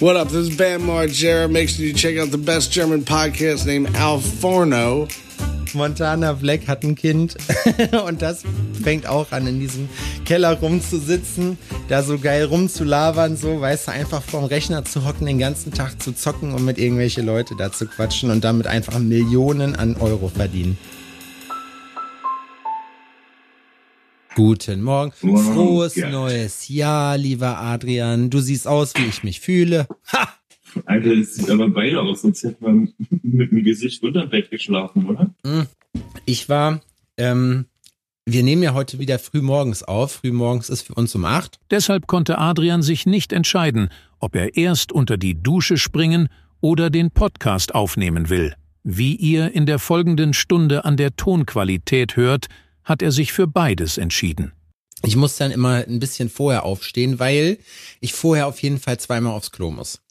What up? This is Bam Margera. Make sure you check out the best German podcast named Al Forno. Montana Black hat ein Kind und das fängt auch an, in diesem Keller rumzusitzen, da so geil rumzulabern, so, weißt du, einfach vorm Rechner zu hocken, den ganzen Tag zu zocken und mit irgendwelche Leute da zu quatschen und damit einfach Millionen an Euro verdienen. Guten Morgen. Frohes neues Jahr, lieber Adrian. Du siehst aus, wie ich mich fühle. Ha! Alter, das sieht aber beide aus, sonst hätte man mit dem Gesicht unter Bett geschlafen, oder? Hm. Ich war, ähm, wir nehmen ja heute wieder früh morgens auf. Früh morgens ist für uns um acht. Deshalb konnte Adrian sich nicht entscheiden, ob er erst unter die Dusche springen oder den Podcast aufnehmen will. Wie ihr in der folgenden Stunde an der Tonqualität hört, hat er sich für beides entschieden. Ich muss dann immer ein bisschen vorher aufstehen, weil ich vorher auf jeden Fall zweimal aufs Klo muss.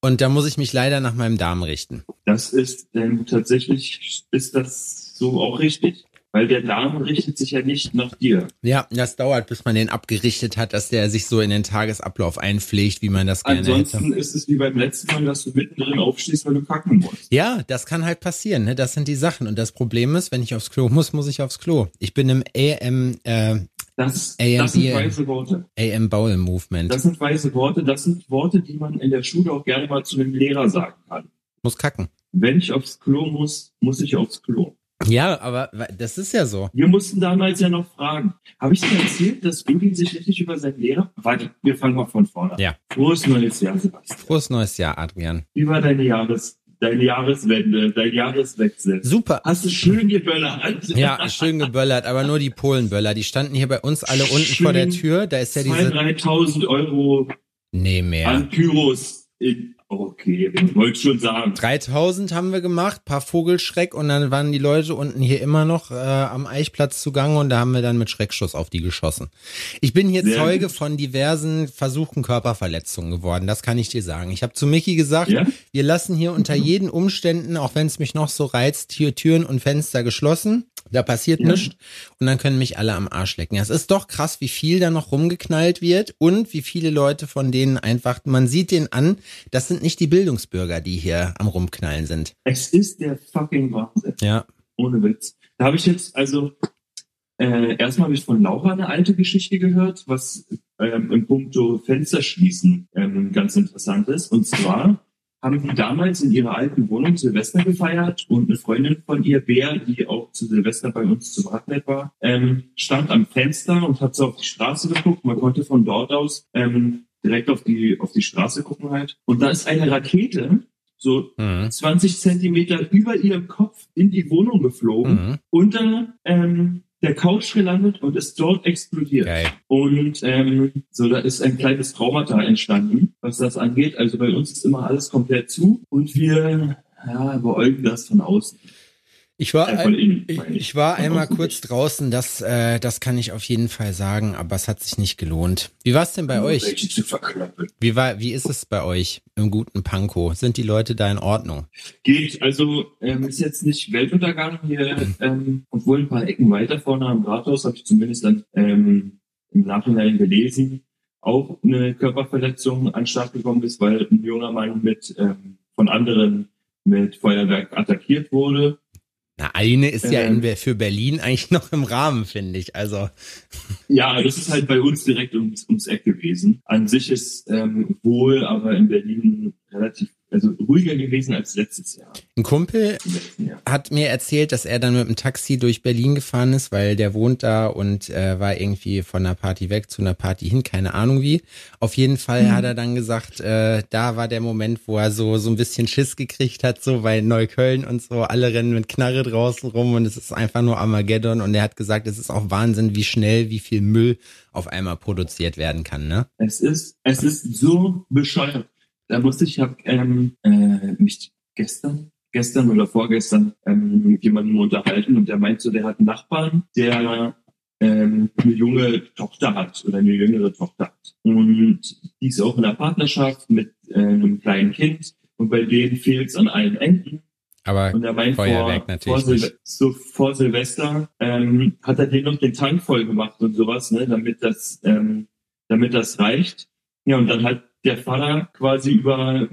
Und da muss ich mich leider nach meinem Darm richten. Das ist ähm, tatsächlich, ist das so auch richtig? Weil der Darm richtet sich ja nicht nach dir. Ja, das dauert, bis man den abgerichtet hat, dass der sich so in den Tagesablauf einpflegt, wie man das gerne Ansonsten hätte. ist es wie beim letzten Mal, dass du mittendrin aufstehst, weil du kacken musst. Ja, das kann halt passieren. Ne? Das sind die Sachen. Und das Problem ist, wenn ich aufs Klo muss, muss ich aufs Klo. Ich bin im AM, äh, Das, das sind weise Worte. AM Bowel Movement. Das sind weise Worte. Das sind Worte, die man in der Schule auch gerne mal zu einem Lehrer sagen kann. muss kacken. Wenn ich aufs Klo muss, muss ich aufs Klo. Ja, aber das ist ja so. Wir mussten damals ja noch fragen. Habe ich dir erzählt, dass Udin sich richtig über seinen Lehrer... Warte, wir fangen mal von vorne an. Ja. Frohes neues Jahr, Sebastian. Frohes neues Jahr, Adrian. Wie war deine Jahres... Deine Jahreswende, dein Jahreswechsel. Super. Hast du schön geböllert? Ja, schön geböllert, aber nur die Polenböller. Die standen hier bei uns alle unten Schön vor der Tür. Da ist ja 2.000, diese. 3.000 Euro Nee, mehr. an Pyros in... Okay, wollte schon sagen. 3000 haben wir gemacht, paar Vogelschreck und dann waren die Leute unten hier immer noch äh, am Eichplatz zugange und da haben wir dann mit Schreckschuss auf die geschossen. Ich bin hier Sehr Zeuge gut. von diversen versuchten Körperverletzungen geworden, das kann ich dir sagen. Ich habe zu Mickey gesagt, Ja? wir lassen hier unter jeden Umständen, auch wenn es mich noch so reizt, hier Türen und Fenster geschlossen. Da passiert Ja. nichts und dann können mich alle am Arsch lecken. Es ist doch krass, wie viel da noch rumgeknallt wird und wie viele Leute von denen einfach, man sieht den an, das sind nicht die Bildungsbürger, die hier am rumknallen sind. Es ist der fucking Wahnsinn. Ja. Ohne Witz. Da habe ich jetzt, also, äh, erstmal habe ich von Laura eine alte Geschichte gehört, was ähm, im Punkto Fensterschließen ähm, ganz interessant ist. Und zwar haben die damals in ihrer alten Wohnung Silvester gefeiert und eine Freundin von ihr, Bea, die auch zu Silvester bei uns zum Radnet war, ähm, stand am Fenster und hat so auf die Straße geguckt. Man konnte von dort aus ähm, direkt auf die, auf die Straße gucken halt. Und da ist eine Rakete so Mhm. 20 Zentimeter über ihrem Kopf in die Wohnung geflogen, Mhm. unter ähm, der Couch gelandet und ist dort explodiert. Geil. Und ähm, so, da ist ein kleines Traumata entstanden, was das angeht. Also bei uns ist immer alles komplett zu und wir ja, beäugen das von außen. Ich war, innen, ich, war einmal kurz draußen, das, äh, das kann ich auf jeden Fall sagen, aber es hat sich nicht gelohnt. Wie war es denn bei euch? Wie war, wie ist es bei euch im guten Pankow? Sind die Leute da in Ordnung? Geht, also ähm, ist jetzt nicht Weltuntergang hier, ähm, obwohl ein paar Ecken weiter vorne am Rathaus habe ich zumindest dann ähm, im Nachhinein gelesen, auch eine Körperverletzung an Start gekommen ist, weil ein junger Mann mit ähm, von anderen mit Feuerwerk attackiert wurde. Na, eine ist ja Ähm. in, für Berlin eigentlich noch im Rahmen, finde ich. Also, Ja, das ist halt bei uns direkt ums, ums Eck gewesen. An sich ist ähm, wohl, aber in Berlin relativ, also ruhiger gewesen als letztes Jahr. ein Kumpel Jahr. hat mir erzählt, dass er dann mit dem Taxi durch Berlin gefahren ist, weil der wohnt da und äh, war irgendwie von einer Party weg zu einer Party hin, keine Ahnung wie. Auf jeden Fall Mhm. hat er dann gesagt, äh, da war der Moment, wo er so so ein bisschen Schiss gekriegt hat, so bei Neukölln und so, alle rennen mit Knarre draußen rum und es ist einfach nur Armageddon und er hat gesagt, es ist auch Wahnsinn, wie schnell, wie viel Müll auf einmal produziert werden kann, ne? Es ist, es ist so bescheuert. Da musste ich, habe ähm, äh, mich gestern, gestern oder vorgestern ähm, mit jemandem unterhalten und der meint so, der hat einen Nachbarn, der ähm, eine junge Tochter hat oder eine jüngere Tochter hat. Und die ist auch in einer Partnerschaft mit äh, einem kleinen Kind und bei denen fehlt es an allen Enden. Aber Und er meint, Feuerwerk vor, natürlich vor. Silve so vor Silvester ähm, hat er den noch den Tank voll gemacht und sowas, ne, damit das, ähm, damit das reicht. Ja, und dann hat der Vater quasi über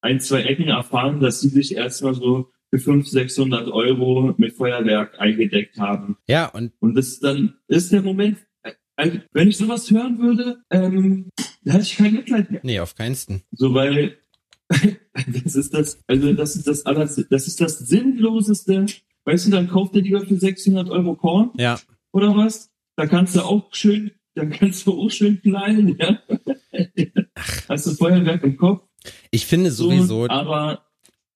ein, zwei Ecken erfahren, dass sie sich erstmal so für 500, 600 Euro mit Feuerwerk eingedeckt haben. Ja, und, Und das dann ist der Moment, äh, also, wenn ich sowas hören würde, ähm, da hätte ich kein Mitleid mehr. nee, auf keinsten. So, weil das ist das, also das ist das alles, das ist das Sinnloseste. Weißt du, dann kauft er lieber für 600 Euro Korn Ja, oder was? Da kannst du auch schön, dann kannst du auch schön knallen, ja. Hast du Feuerwerk im Kopf? ich finde So, sowieso, aber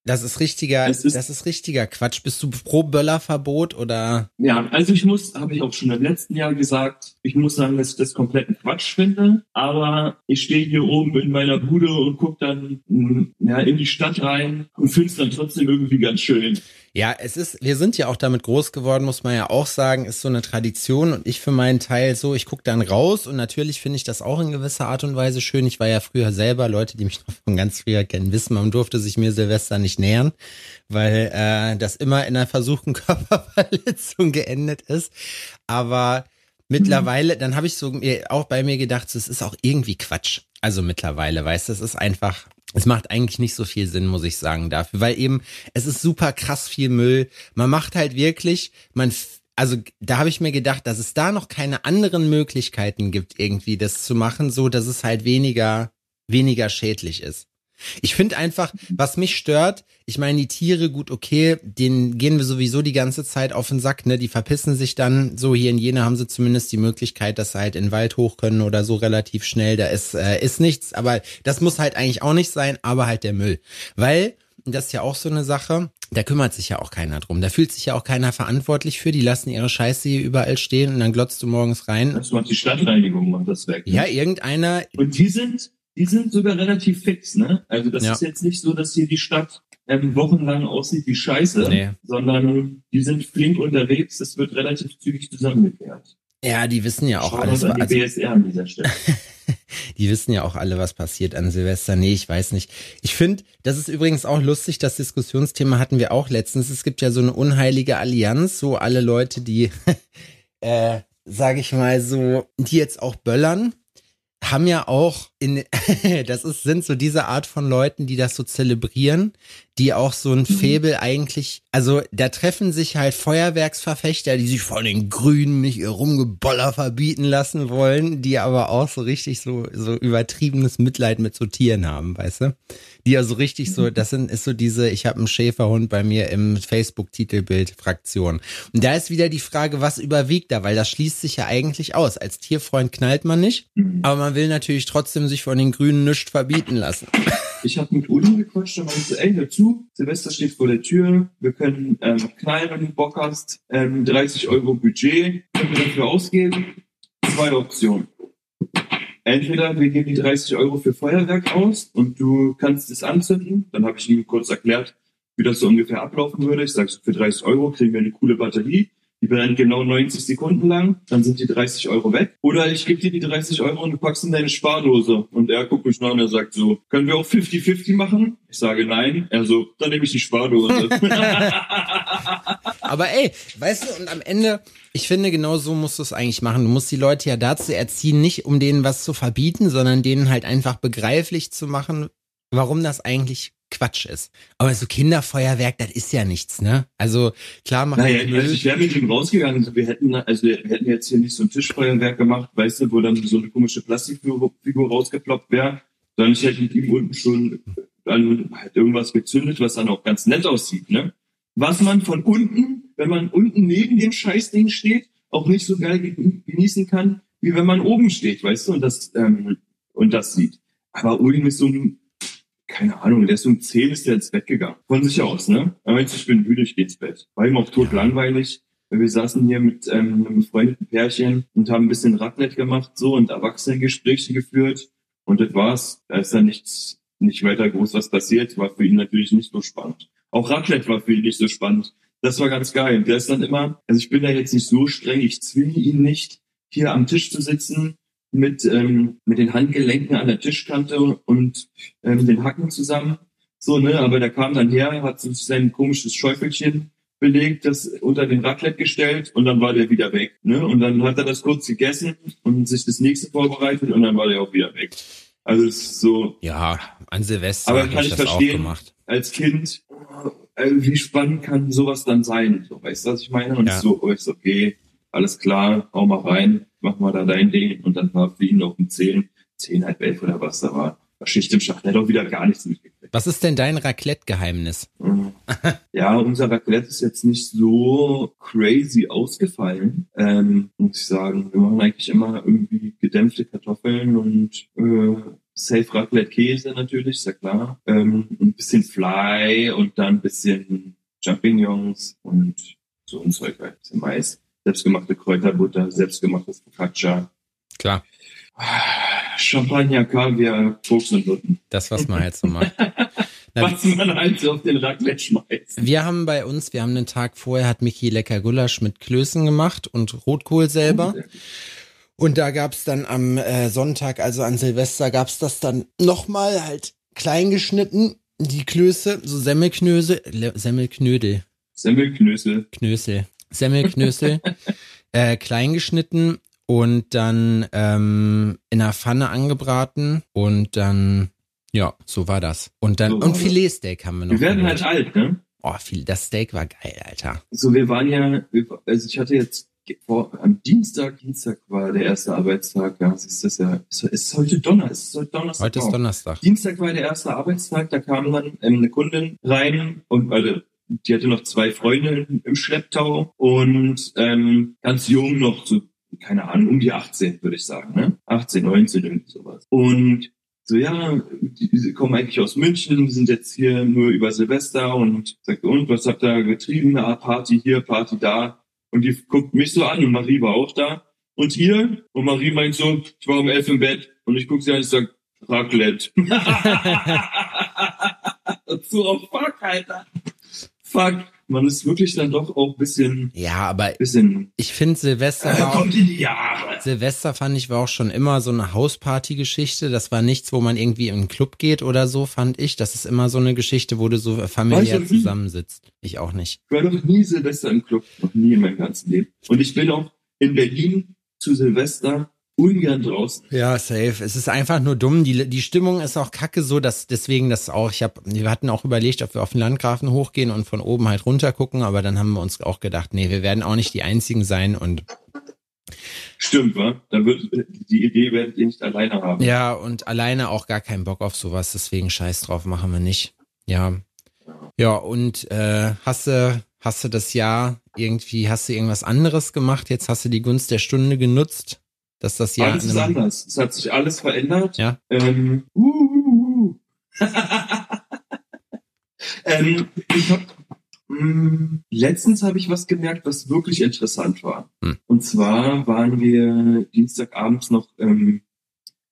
das ist richtiger, ist- das ist richtiger Quatsch. Bist du pro Böllerverbot oder? Ja, also ich muss, habe ich auch schon im letzten Jahr gesagt, ich muss sagen, dass ich das kompletten Quatsch finde. Aber ich stehe hier oben in meiner Bude und guck dann mh, ja, in die Stadt rein und finde es dann trotzdem irgendwie ganz schön. Ja, es ist, wir sind ja auch damit groß geworden, muss man ja auch sagen, ist so eine Tradition und ich für meinen Teil so, ich gucke dann raus und natürlich finde ich das auch in gewisser Art und Weise schön. Ich war ja früher selber, Leute, die mich noch von ganz früher kennen, wissen, man durfte sich mir Silvester nicht nähern, weil äh, das immer in einer versuchten Körperverletzung geendet ist. Aber mittlerweile, dann habe ich so mir auch bei mir gedacht, es ist auch irgendwie Quatsch. Also mittlerweile, weißt du, es ist einfach, es macht eigentlich nicht so viel Sinn, muss ich sagen, dafür, weil eben es ist super krass viel Müll. Man macht halt wirklich, man, also da habe ich mir gedacht, dass es da noch keine anderen Möglichkeiten gibt, irgendwie das zu machen, so dass es halt weniger, weniger schädlich ist. Ich finde einfach, was mich stört, ich meine, die Tiere, gut, okay, denen gehen wir sowieso die ganze Zeit auf den Sack, ne? Die verpissen sich dann. So, hier in Jena haben sie zumindest die Möglichkeit, dass sie halt in den Wald hoch können oder so relativ schnell. Da ist, äh, ist nichts, aber das muss halt eigentlich auch nicht sein, aber halt der Müll. Weil, das ist ja auch so eine Sache, da kümmert sich ja auch keiner drum. Da fühlt sich ja auch keiner verantwortlich für. Die lassen ihre Scheiße hier überall stehen und dann glotzt du morgens rein. Das macht die Stadtreinigung, macht das weg. ne? Ja, irgendeiner, Und die sind, die sind sogar relativ fix, ne? Also das Ja. ist jetzt nicht so, dass hier die Stadt ähm, wochenlang aussieht wie Scheiße, Nee. sondern die sind flink unterwegs, das wird relativ zügig zusammengekehrt. ja, die wissen ja auch Schauen alles. an die Also, BSR an dieser Stelle. Die wissen ja auch alle, was passiert an Silvester. Nee, ich weiß nicht. Ich finde, das ist übrigens auch lustig, das Diskussionsthema hatten wir auch letztens. Es gibt ja so eine unheilige Allianz, so alle Leute, die, äh, sag ich mal so, die jetzt auch böllern, haben ja auch in, das ist, sind so diese Art von Leuten, die das so zelebrieren, die auch so ein Faible eigentlich, also da treffen sich halt Feuerwerksverfechter, die sich von den Grünen nicht ihr Rumgeboller verbieten lassen wollen, die aber auch so richtig so, so übertriebenes Mitleid mit so Tieren haben, weißt du? Die ja so richtig so, das sind, ist so diese, ich habe einen Schäferhund bei mir im Facebook-Titelbild-Fraktion. Und da ist wieder die Frage, was überwiegt da, weil das schließt sich ja eigentlich aus. Als Tierfreund knallt man nicht, aber man will natürlich trotzdem sich von den Grünen nichts verbieten lassen. Ich habe mit Udo gequatscht und meinte, ey, hör zu, Silvester steht vor der Tür, wir können ähm, knallen, wenn du Bock hast, ähm, 30 Euro Budget können wir dafür ausgeben. Zwei Optionen. Entweder wir geben die 30 Euro für Feuerwerk aus und du kannst es anzünden. Dann habe ich ihm kurz erklärt, wie das so ungefähr ablaufen würde. Ich sage, für 30 Euro kriegen wir eine coole Batterie. Die brennt genau 90 Sekunden lang, dann sind die 30 Euro weg. Oder ich gebe dir die 30 Euro und du packst in deine Spardose. Und er guckt mich nach und er sagt so, können wir auch 50-50 machen? Ich sage nein. Er so, dann nehme ich die Spardose. Aber ey, weißt du, und am Ende, ich finde, genau so musst du es eigentlich machen. Du musst die Leute ja dazu erziehen, nicht um denen was zu verbieten, sondern denen halt einfach begreiflich zu machen, warum das eigentlich Quatsch ist. Aber so Kinderfeuerwerk, das ist ja nichts, ne? Also klar machen naja, Müll. also ich wäre mit ihm rausgegangen. Wir hätten, also wir hätten jetzt hier nicht so ein Tischfeuerwerk gemacht, weißt du, wo dann so eine komische Plastikfigur Figur rausgeploppt wäre, sondern ich hätte mit ihm unten schon dann halt irgendwas gezündet, was dann auch ganz nett aussieht, ne? Was man von unten, wenn man unten neben dem Scheißding steht, auch nicht so geil ge- genießen kann, wie wenn man oben steht, weißt du, und das, ähm, und das sieht. Aber Ulm ist so ein, keine Ahnung, der ist um 10 ist der ins Bett gegangen. Von sich aus, ne? Er meinte, ich bin müde, ich geh ins Bett. War ihm auch tot langweilig. Wir saßen hier mit ähm, einem befreundeten Pärchen und haben ein bisschen Radnet gemacht, so, und Erwachsenengespräche geführt. Und das war's. Da ist dann nichts, nicht weiter groß was passiert. War für ihn natürlich nicht so spannend. Auch Raclette war für ihn nicht so spannend. Das war ganz geil. Der ist dann immer, also ich bin da jetzt nicht so streng, ich zwinge ihn nicht, hier am Tisch zu sitzen mit, ähm, mit den Handgelenken an der Tischkante und ähm, den Hacken zusammen. So, ne, aber der kam dann her, hat sich sein komisches Schäufelchen belegt, das unter den Raclette gestellt und dann war der wieder weg. Ne? Und dann hat er das kurz gegessen und sich das nächste vorbereitet und dann war der auch wieder weg. Also es ist so, Ja, an Silvester Aber kann ich ich das auch verstehen. gemacht. als Kind, äh, wie spannend kann sowas dann sein? So, weißt du, was ich meine? Und Ja. so, oh, ist okay, alles klar, hau mal rein, mach mal da dein Ding. Und dann war für ihn auf um 10, 10, halb elf oder was da war. War Schicht im Schacht. Er hat auch wieder gar nichts mitgekriegt. Was ist denn dein Raclette-Geheimnis? Mhm. Ja, unser Raclette ist jetzt nicht so crazy ausgefallen, ähm, muss ich sagen. Wir machen eigentlich immer irgendwie gedämpfte Kartoffeln und äh, Safe Raclette Käse natürlich, ist ja klar. Ähm, ein bisschen Fly und dann ein bisschen Champignons und so ein Zeug, halt. ein bisschen Mais. Selbstgemachte Kräuterbutter, selbstgemachtes Focaccia. Klar, Champagner, Kaviar, Koks und Nutten. das, was man halt so macht. Na, Was man halt so auf den Raclette schmeißt. wir haben bei uns, wir haben einen Tag vorher, hat Michi lecker Gulasch mit Klößen gemacht und Rotkohl selber. Und da gab's dann am äh, Sonntag, also an Silvester, gab's das dann nochmal halt klein geschnitten, die Klöße, so Semmelknösel, Le- Semmelknödel, Semmelknösel. Knösel, Semmelknösel, äh, klein geschnitten und dann ähm, in einer Pfanne angebraten und dann, ja, so war das. Und dann, So und. Filetsteak haben wir noch. Wir werden geholt. halt alt, ne? Oh, viel, das Steak war geil, Alter. So, wir waren ja, also ich hatte jetzt vor, am Dienstag, Dienstag war der erste Arbeitstag, ja, es ist das ja, es ist heute Donner, es ist heute Donnerstag. Heute ist. Donnerstag. Dienstag war der erste Arbeitstag, da kam dann ähm, eine Kundin rein und also, die hatte noch zwei Freunde im Schlepptau und ähm, ganz jung noch, so, keine Ahnung, um die 18, würde ich sagen, ne? 18, 19, irgendwie sowas. Und so, ja, die, die kommen eigentlich aus München, sind jetzt hier nur über Silvester und sagt, und was habt ihr getrieben? Ah, Party hier, Party da. Und die guckt mich so an und Marie war auch da. Und ihr? Und Marie meint so, ich war um elf im Bett. Und ich guck sie an und sag, Raclette. so, oh fuck, Alter. Fuck. Man ist wirklich dann doch auch bisschen, Ja, aber bisschen, ich finde Silvester äh, kommt in die Jahre. Silvester fand ich war auch schon immer so eine Hausparty-Geschichte. Das war nichts, wo man irgendwie in einen Club geht oder so, fand ich. Das ist immer so eine Geschichte, wo du so familiär ich zusammensitzt. Ich auch nicht. Ich war noch nie Silvester im Club. Noch nie in meinem ganzen Leben. Und ich bin auch in Berlin zu Silvester ungern draußen. Ja, safe. Es ist einfach nur dumm. Die, die Stimmung ist auch kacke so, dass deswegen das auch, ich habe, wir hatten auch überlegt, ob wir auf den Landgrafen hochgehen und von oben halt runter gucken, aber dann haben wir uns auch gedacht, nee, wir werden auch nicht die einzigen sein und Stimmt, wa? Da wird, die Idee werdet ihr nicht alleine haben. ja, und alleine auch gar keinen Bock auf sowas, deswegen scheiß drauf, machen wir nicht. Ja. Ja, und äh, hast du, hast du das Jahr irgendwie, hast du irgendwas anderes gemacht? Jetzt hast du die Gunst der Stunde genutzt, dass das Jahr alles ist anders. Es hat sich alles verändert. Ja. Ähm, uh, uh, uh. ähm, ich hab, mh, letztens habe ich was gemerkt, was wirklich interessant war. Hm. Und zwar waren wir Dienstagabends noch ähm,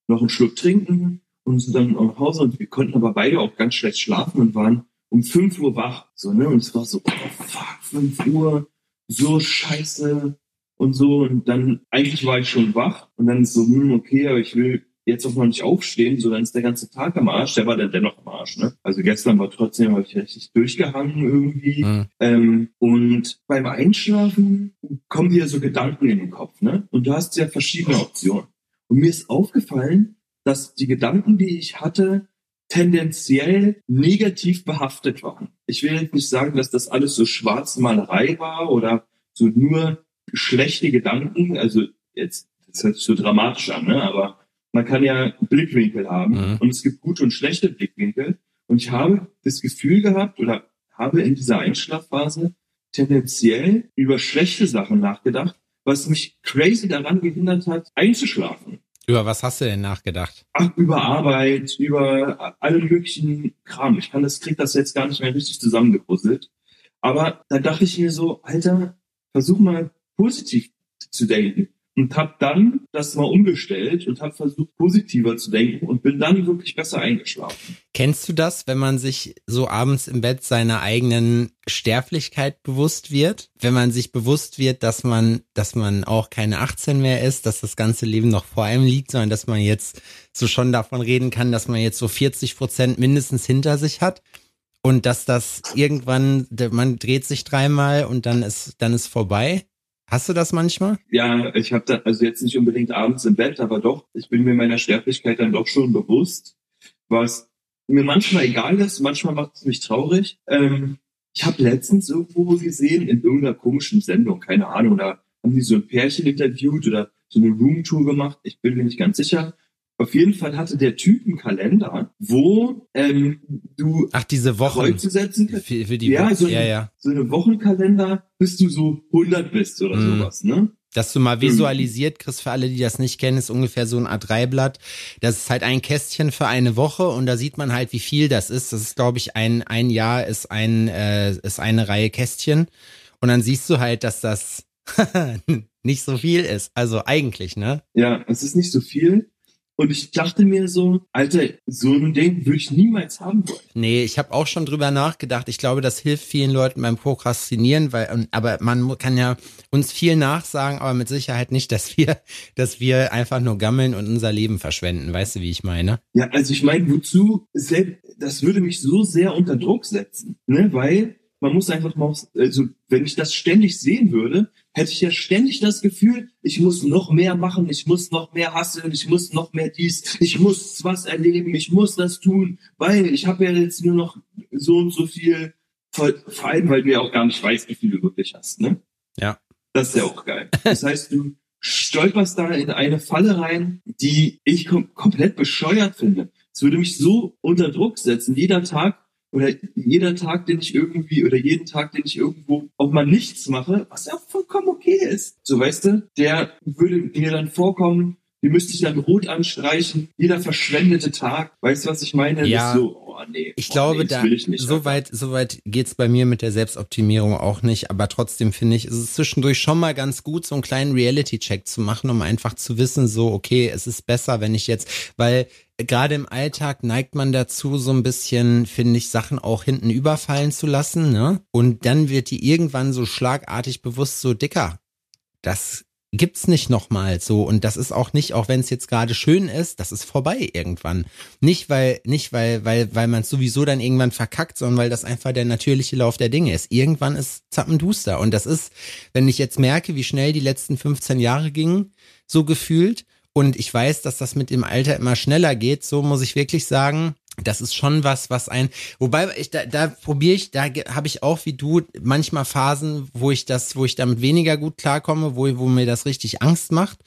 noch einen Schluck trinken und sind dann nach Hause und wir konnten aber beide auch ganz schlecht schlafen und waren um 5 Uhr wach. So, ne? Und es war so, oh fuck, 5 Uhr, so scheiße und so. Und dann, eigentlich war ich schon wach und dann ist so, hm, okay, aber ich will jetzt auch noch nicht aufstehen, so dann ist der ganze Tag am Arsch. Der war dann dennoch am Arsch, ne? Also gestern war trotzdem, habe ich richtig durchgehangen irgendwie. Hm. Ähm, und beim Einschlafen kommen dir so Gedanken in den Kopf, ne? Und du hast ja verschiedene Optionen. Und mir ist aufgefallen, dass die Gedanken, die ich hatte, tendenziell negativ behaftet waren. Ich will jetzt nicht sagen, dass das alles so Schwarzmalerei war oder so nur schlechte Gedanken. Also jetzt, das hört sich so dramatisch an, ne? Aber man kann ja Blickwinkel haben Mhm. und es gibt gute und schlechte Blickwinkel. Und ich habe das Gefühl gehabt oder habe in dieser Einschlafphase tendenziell über schlechte Sachen nachgedacht, was mich crazy daran gehindert hat, einzuschlafen. Über was hast du denn nachgedacht? Ach, über Arbeit, über alle möglichen Kram. Ich kann das, krieg das jetzt gar nicht mehr richtig zusammengepuzzelt. Aber da dachte ich mir so, Alter, versuch mal positiv zu denken. Und hab dann das mal umgestellt und hab versucht, positiver zu denken und bin dann wirklich besser eingeschlafen. Kennst du das, wenn man sich so abends im Bett seiner eigenen Sterblichkeit bewusst wird? Wenn man sich bewusst wird, dass man, dass man auch keine 18 mehr ist, dass das ganze Leben noch vor einem liegt, sondern dass man jetzt so schon davon reden kann, dass man jetzt so 40 Prozent mindestens hinter sich hat und dass das irgendwann, man dreht sich dreimal und dann ist, dann ist vorbei. Hast du das manchmal? Ja, ich habe da, also jetzt nicht unbedingt abends im Bett, aber doch, ich bin mir meiner Sterblichkeit dann doch schon bewusst, was mir manchmal egal ist, manchmal macht es mich traurig. Ähm, ich habe letztens irgendwo gesehen, in irgendeiner komischen Sendung, keine Ahnung, da haben die so ein Pärchen interviewt oder so eine Roomtour gemacht, ich bin mir nicht ganz sicher. Auf jeden Fall hatte der Typ einen Kalender, wo ähm, du Ach, diese Wochen. Kreuze setzen kannst. Für, für die Ja, so, ja, ja. so eine Wochenkalender, bis du so 100 bist oder Mhm. sowas, ne? Dass du mal visualisiert kriegst, für alle, die das nicht kennen, ist ungefähr so ein A3-Blatt. Das ist halt ein Kästchen für eine Woche und da sieht man halt, wie viel das ist. Das ist, glaube ich, ein, ein Jahr ist ein, äh, ist eine Reihe Kästchen. Und dann siehst du halt, dass das nicht so viel ist. Also eigentlich, ne? Ja, es ist nicht so viel. Und ich dachte mir so, Alter, so ein Ding würde ich niemals haben wollen. Nee, ich habe auch schon drüber nachgedacht. Ich glaube, das hilft vielen Leuten beim Prokrastinieren, weil, und- aber man kann ja uns viel nachsagen, aber mit Sicherheit nicht, dass wir, dass wir einfach nur gammeln und unser Leben verschwenden. Weißt du, wie ich meine? Ja, also ich meine, wozu? Das würde mich so sehr unter Druck setzen, ne? Weil man muss einfach mal, also wenn ich das ständig sehen würde, hätte ich ja ständig das Gefühl, ich muss noch mehr machen, ich muss noch mehr hasseln, ich muss noch mehr dies, ich muss was erleben, ich muss das tun, weil ich habe ja jetzt nur noch so und so viel, vor, vor allem, weil du ja auch gar nicht weißt, wie viel du wirklich hast, ne? Ja. Das ist ja auch geil. Das heißt, du stolperst da in eine Falle rein, die ich kom komplett bescheuert finde. Es würde mich so unter Druck setzen, jeder Tag oder jeder Tag, den ich irgendwie oder jeden Tag, den ich irgendwo auch mal nichts mache, was ja vollkommen okay ist. So weißt du, der würde mir dann vorkommen, die müsste ich dann rot anstreichen, jeder verschwendete Tag. Weißt du, was ich meine? Ja. So, oh nee. Ich oh glaube, nee, da ich nicht. so weit, so weit geht's bei mir mit der Selbstoptimierung auch nicht. Aber trotzdem finde ich, ist es zwischendurch schon mal ganz gut, so einen kleinen Reality-Check zu machen, um einfach zu wissen, so okay, es ist besser, wenn ich jetzt, weil gerade im Alltag neigt man dazu, so ein bisschen, finde ich, Sachen auch hinten überfallen zu lassen, ne? Und dann wird die irgendwann so schlagartig bewusst, so dicker. Das gibt's nicht nochmal so und das ist auch nicht, auch wenn es jetzt gerade schön ist, das ist vorbei irgendwann. Nicht weil, nicht weil, weil, weil man es sowieso dann irgendwann verkackt, sondern weil das einfach der natürliche Lauf der Dinge ist. Irgendwann ist zappenduster und das ist, wenn ich jetzt merke, wie schnell die letzten 15 Jahre gingen, so gefühlt und ich weiß, dass das mit dem Alter immer schneller geht, so muss ich wirklich sagen, das ist schon was, was ein, wobei ich da, da probiere ich, da habe ich auch wie du manchmal Phasen, wo ich das, wo ich damit weniger gut klarkomme, wo, wo mir das richtig Angst macht.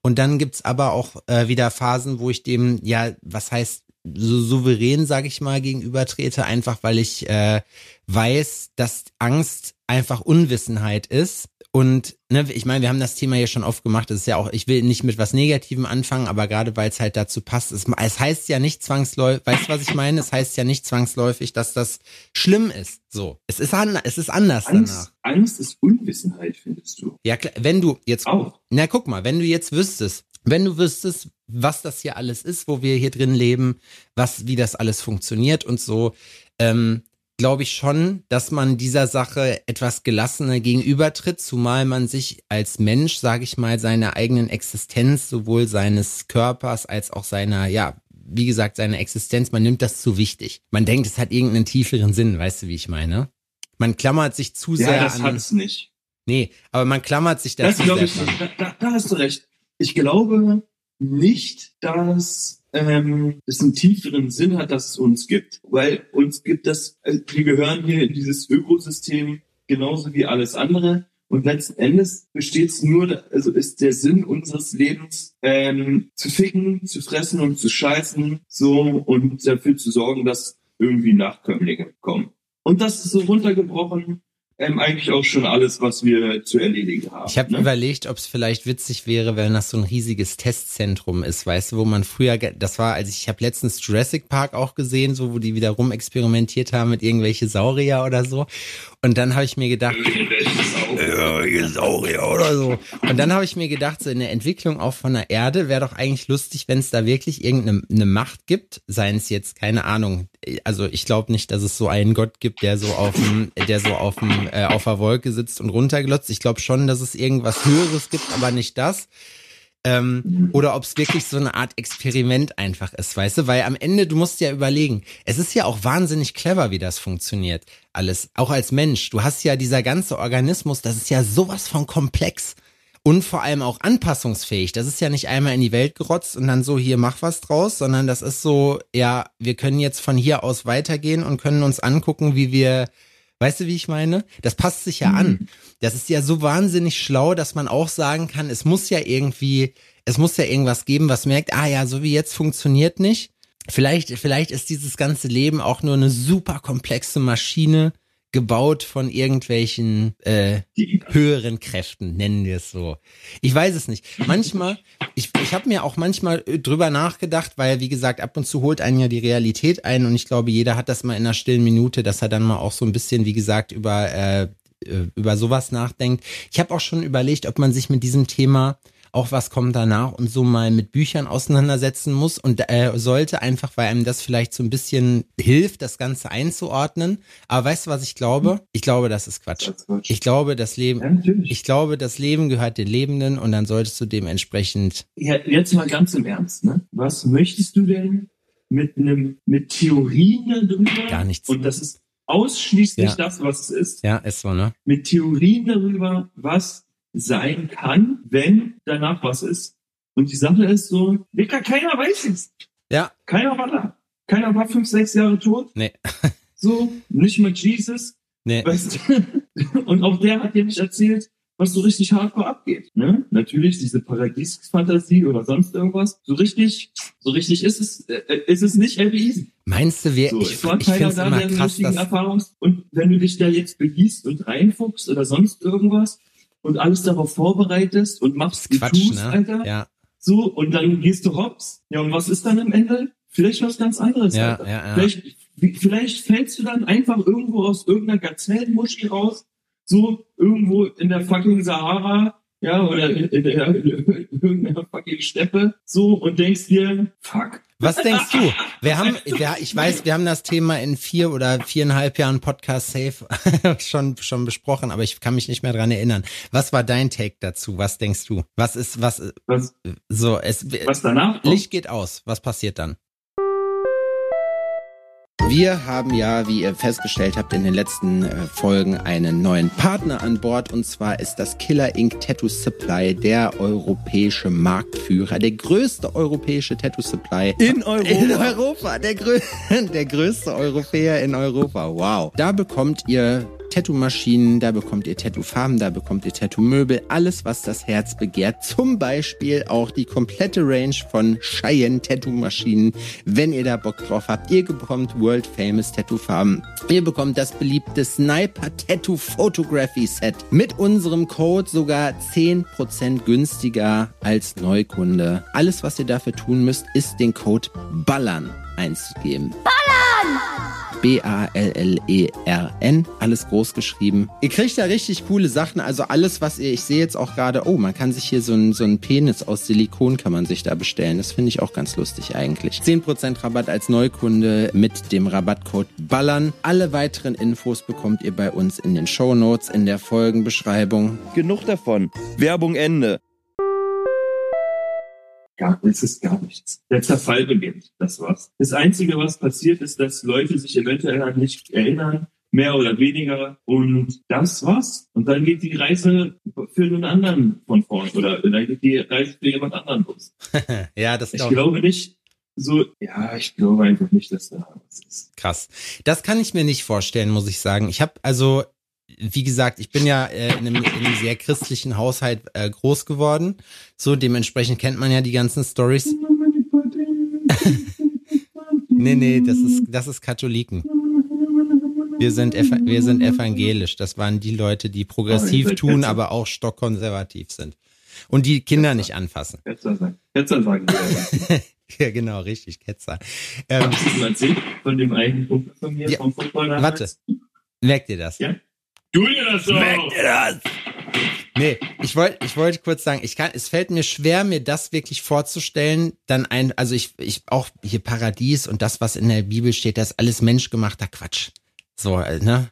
Und dann gibt's aber auch äh, wieder Phasen, wo ich dem, ja, was heißt, so souverän, sage ich mal, gegenübertrete, einfach weil ich äh, weiß, dass Angst einfach Unwissenheit ist. Und ne, ich meine, wir haben das Thema hier schon oft gemacht. Es ist ja auch, ich will nicht mit was Negativem anfangen, aber gerade weil es halt dazu passt, es, es heißt ja nicht zwangsläufig, weißt du, was ich meine? Es heißt ja nicht zwangsläufig, dass das schlimm ist. So, es ist an, es ist anders danach. Angst, Angst ist Unwissenheit, findest du? Ja, klar, wenn du jetzt Auch. na, guck mal, wenn du jetzt wüsstest, wenn du wüsstest, was das hier alles ist, wo wir hier drin leben, was, wie das alles funktioniert und so, ähm, glaube ich schon, dass man dieser Sache etwas gelassener gegenübertritt, zumal man sich als Mensch, sage ich mal, seiner eigenen Existenz, sowohl seines Körpers als auch seiner, ja, wie gesagt, seiner Existenz, man nimmt das zu wichtig. Man denkt, es hat irgendeinen tieferen Sinn, weißt du, wie ich meine? Man klammert sich zu sehr Ja, das an. hat's nicht. Nee, aber man klammert sich Das dazu glaube sehr ich, da, da, da hast du recht. Ich glaube nicht, dass ähm, es einen tieferen Sinn hat, dass es uns gibt. Weil uns gibt das, äh, wir gehören hier in dieses Ökosystem genauso wie alles andere. Und letzten Endes besteht es nur, also ist der Sinn unseres Lebens ähm, zu ficken, zu fressen und zu scheißen, so und dafür zu sorgen, dass irgendwie Nachkömmlinge kommen. Und das ist so runtergebrochen ähm, eigentlich auch schon alles, was wir zu erledigen haben. Ich habe ne? überlegt, ob es vielleicht witzig wäre, wenn das so ein riesiges Testzentrum ist, weißt du, wo man früher, das war, als ich, ich habe letztens Jurassic Park auch gesehen, so wo die wieder rumexperimentiert haben mit irgendwelche Saurier oder so. Und dann habe ich mir gedacht, irgendwelche Saurier oder so. Und dann habe ich mir gedacht, so in der Entwicklung auch von der Erde wäre doch eigentlich lustig, wenn es da wirklich irgendeine eine Macht gibt, seien es jetzt keine Ahnung. Also ich glaube nicht, dass es so einen Gott gibt, der so auf dem, der so auf dem, äh, auf der Wolke sitzt und runterglotzt. Ich glaube schon, dass es irgendwas Höheres gibt, aber nicht das. Ähm, oder ob es wirklich so eine Art Experiment einfach ist, weißt du? Weil am Ende, du musst ja überlegen, es ist ja auch wahnsinnig clever, wie das funktioniert. Alles, auch als Mensch. Du hast ja dieser ganze Organismus, das ist ja sowas von komplex. und vor allem auch anpassungsfähig. Das ist ja nicht einmal in die Welt gerotzt und dann so hier mach was draus, sondern das ist so, ja, wir können jetzt von hier aus weitergehen und können uns angucken, wie wir Weißt du, wie ich meine? Das passt sich ja mhm. an. Das ist ja so wahnsinnig schlau, dass man auch sagen kann, es muss ja irgendwie, es muss ja irgendwas geben, was merkt, ah ja, so wie jetzt funktioniert nicht. Vielleicht, vielleicht ist dieses ganze Leben auch nur eine super komplexe Maschine, gebaut von irgendwelchen äh, höheren Kräften, nennen wir es so. Ich weiß es nicht. Manchmal, ich, ich habe mir auch manchmal äh, drüber nachgedacht, weil wie gesagt, ab und zu holt einen ja die Realität ein und ich glaube, jeder hat das mal in einer stillen Minute, dass er dann mal auch so ein bisschen, wie gesagt, über äh, äh über sowas nachdenkt. Ich habe auch schon überlegt, ob man sich mit diesem Thema auch was kommt danach und so mal mit Büchern auseinandersetzen muss und äh, sollte einfach, weil einem das vielleicht so ein bisschen hilft, das Ganze einzuordnen. Aber weißt du, was ich glaube? Ich glaube, das ist Quatsch. Ich glaube, das Leben, ja, ich glaube, das Leben gehört den Lebenden und dann solltest du dementsprechend. Ja, jetzt mal ganz im Ernst, ne? Was möchtest du denn mit einem, mit Theorien darüber? Gar nichts. Und das ist ausschließlich ja. das, was es ist. Ja, ist so, ne? Mit Theorien darüber, was sein kann, wenn danach was ist. Und die Sache ist so, Digga, keiner weiß es. Ja. Keiner war da. Keiner war fünf, sechs Jahre tot. Nee. so, nicht mal Jesus. Nee. Weißt du? Und auch der hat dir nicht erzählt, was so richtig hardcore abgeht. Ne? Natürlich diese Paradiesfantasie oder sonst irgendwas. So richtig, so richtig ist es, äh, ist es nicht ever easy. Meinst du, wer, so, ich, ich keiner da, der krass, richtigen Erfahrungs und wenn du dich da jetzt begießt und reinfuchst oder sonst irgendwas, und alles darauf vorbereitest und machst die Quatsch, tust, ne? Alter. Ja. So, und dann gehst du hops. Ja, und was ist dann am Ende? Vielleicht was ganz anderes. Ja, Alter. ja, ja. Vielleicht, vielleicht fällst du dann einfach irgendwo aus irgendeiner Gazellenmuschi raus, so irgendwo in der fucking Sahara, ja, oder in, in, in, in irgendeiner fucking Steppe, so, und denkst dir, fuck, was denkst du? Wir haben, wir, ich weiß, wir haben das Thema in vier oder viereinhalb Jahren Podcast Safe schon, schon besprochen, aber ich kann mich nicht mehr dran erinnern. Was war dein Take dazu? Was denkst du? Was ist, was, was so, es, was danach? Licht geht aus. Was passiert dann? Wir haben ja, wie ihr festgestellt habt, in den letzten äh, Folgen einen neuen Partner an Bord und zwar ist das Killer Ink Tattoo Supply der europäische Marktführer, der größte europäische Tattoo Supply in Europa. In Europa, der, grö der größte Europäer in Europa. Wow. Da bekommt ihr Tattoo-Maschinen, da bekommt ihr Tattoo-Farben, da bekommt ihr Tattoo-Möbel, alles, was das Herz begehrt. Zum Beispiel auch die komplette Range von Cheyenne Tattoo-Maschinen, wenn ihr da Bock drauf habt. Ihr bekommt World Famous Tattoo-Farben. Ihr bekommt das beliebte Sniper Tattoo Photography Set. Mit unserem Code sogar 10% günstiger als Neukunde. Alles, was ihr dafür tun müsst, ist den Code BALLERN einzugeben. BALLERN! B-A-L-L-E-R-N, alles groß geschrieben. Ihr kriegt da richtig coole Sachen, also alles, was ihr, ich sehe jetzt auch gerade, oh, man kann sich hier so ein, so ein Penis aus Silikon kann man sich da bestellen. Das finde ich auch ganz lustig eigentlich. 10% Rabatt als Neukunde mit dem Rabattcode BALLERN. Alle weiteren Infos bekommt ihr bei uns in den Show Notes in der Folgenbeschreibung. Genug davon. Werbung Ende gar, es ist gar nichts. Der Zerfall beginnt. Das war's. Das Einzige, was passiert, ist, dass Leute sich eventuell an nicht erinnern, mehr oder weniger. Und das war's. Und dann geht die Reise für einen anderen von vorn. Oder dann geht die Reise für jemand anderen los. ja, das Ich glaube nicht, so, ja, ich glaube einfach nicht, dass da was ist. Krass. Das kann ich mir nicht vorstellen, muss ich sagen. Ich habe also wie gesagt, ich bin ja äh, in, einem, in einem sehr christlichen Haushalt äh, groß geworden. So, dementsprechend kennt man ja die ganzen Stories. nee, nee, das ist, das ist Katholiken. Wir sind, wir sind evangelisch. Das waren die Leute, die progressiv tun, aber auch stockkonservativ sind. Und die Kinder nicht anfassen. Ketzer sagen. Ketzer sagen ja, genau, richtig, Ketzer. Ähm, mal erzählt von dem einen Kumpel von mir ja, vom Warte, merkt ihr das? Ja. Tu dir das so. Merkt ihr das? Nee, ich wollte ich wollte kurz sagen, ich kann, es fällt mir schwer, mir das wirklich vorzustellen, dann ein, also ich, ich, auch hier Paradies und das, was in der Bibel steht, das ist alles menschgemachter Quatsch. So, äh, ne?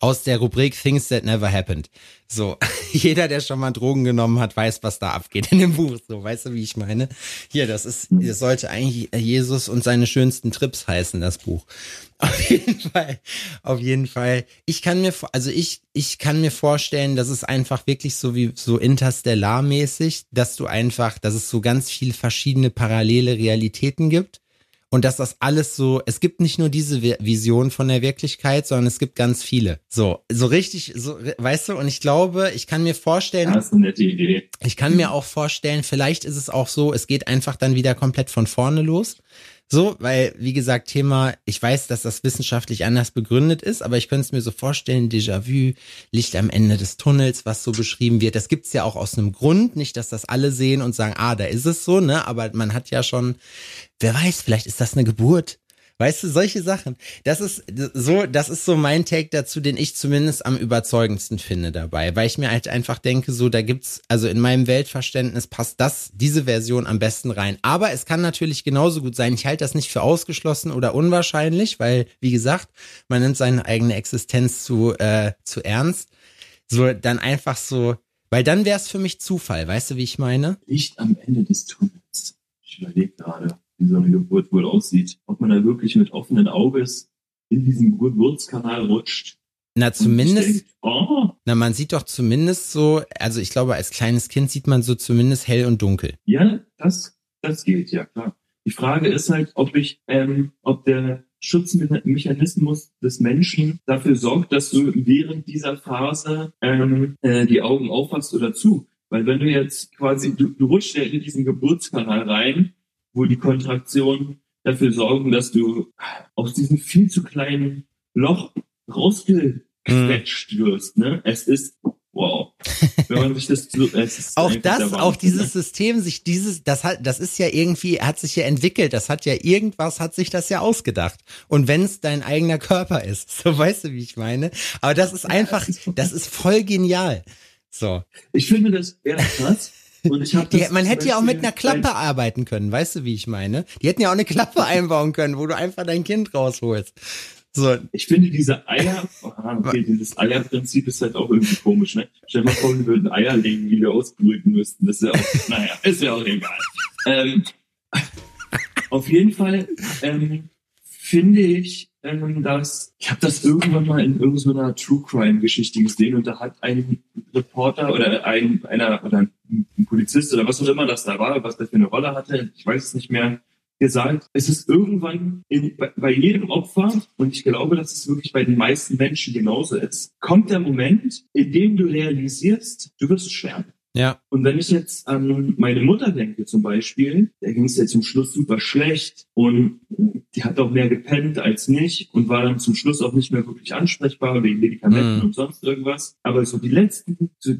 Aus der Rubrik Things That Never Happened. So. jeder, der schon mal Drogen genommen hat, weiß, was da abgeht in dem Buch. So, weißt du, wie ich meine? Hier, das ist, das sollte eigentlich Jesus und seine schönsten Trips heißen, das Buch. Auf jeden Fall, auf jeden Fall. Ich kann mir, also ich, ich kann mir vorstellen, dass es einfach wirklich so wie so interstellarmäßig, dass du einfach, dass es so ganz viele verschiedene parallele Realitäten gibt und dass das alles so, es gibt nicht nur diese Vision von der Wirklichkeit, sondern es gibt ganz viele. So, so richtig, so, weißt du, und ich glaube, ich kann mir vorstellen. Das ist eine nette Idee. Ich kann mir auch vorstellen, vielleicht ist es auch so, es geht einfach dann wieder komplett von vorne los. So, weil, wie gesagt, Thema, ich weiß, dass das wissenschaftlich anders begründet ist, aber ich könnte es mir so vorstellen, Déjà-vu, Licht am Ende des Tunnels, was so beschrieben wird. Das gibt's ja auch aus einem Grund, nicht, dass das alle sehen und sagen, ah, da ist es so, ne? Aber man hat ja schon, wer weiß, vielleicht ist das eine Geburt. Weißt du, solche Sachen. Das ist so, das ist so mein Take dazu, den ich zumindest am überzeugendsten finde dabei, weil ich mir halt einfach denke, so, da gibt's, also in meinem Weltverständnis passt das, diese Version am besten rein. Aber es kann natürlich genauso gut sein. Ich halte das nicht für ausgeschlossen oder unwahrscheinlich, weil, wie gesagt, man nimmt seine eigene Existenz zu, äh, zu ernst. So, dann einfach so, weil dann wäre es für mich Zufall, weißt du, wie ich meine? Licht am Ende des Tunnels. Ich überlege gerade wie so eine Geburt wohl aussieht. Ob man da wirklich mit offenen Auges in diesen Geburtskanal rutscht. Na, zumindest, denkt, oh. na, man sieht doch zumindest so, also ich glaube, als kleines Kind sieht man so zumindest hell und dunkel. Ja, das, das geht, ja, klar. Die Frage ist halt, ob ich, ähm, ob der Schutzmechanismus des Menschen dafür sorgt, dass du während dieser Phase ähm, äh, die Augen aufhast oder zu. Weil wenn du jetzt quasi, du, du rutschst ja in diesen Geburtskanal rein wo die Kontraktionen dafür sorgen, dass du aus diesem viel zu kleinen Loch rausgequetscht wirst. Ne? Es ist wow. Wenn man sich das so, es ist auch das, auch dieses ne? System, sich dieses, das hat, das ist ja irgendwie, hat sich ja entwickelt. Das hat ja irgendwas, hat sich das ja ausgedacht. Und wenn es dein eigener Körper ist, so weißt du, wie ich meine. Aber das ist einfach, das ist voll genial. So. Ich finde das eher krass. Die, man hätte ja auch mit einer Klappe arbeiten können, weißt du, wie ich meine? Die hätten ja auch eine Klappe einbauen können, wo du einfach dein Kind rausholst. So. Ich finde diese Eier, okay, dieses Eierprinzip ist halt auch irgendwie komisch, ne? Stell dir mal vor, wir würden Eier legen, die wir ausbrüten müssten. Das ist ja auch, naja, ist ja auch egal. Ähm, auf jeden Fall ähm, finde ich, ähm, dass ich habe das irgendwann mal in irgendeiner True Crime Geschichte gesehen und da hat ein Reporter oder ein einer oder ein Polizist oder was auch immer das da war, was das für eine Rolle hatte, ich weiß es nicht mehr, gesagt, es ist irgendwann in, bei, bei jedem Opfer, und ich glaube, dass es wirklich bei den meisten Menschen genauso ist, kommt der Moment, in dem du realisierst, du wirst sterben. Ja. Und wenn ich jetzt an meine Mutter denke zum Beispiel, der ging es ja zum Schluss super schlecht und die hat auch mehr gepennt als nicht und war dann zum Schluss auch nicht mehr wirklich ansprechbar wegen Medikamenten mhm. und sonst irgendwas. Aber so die letzten, so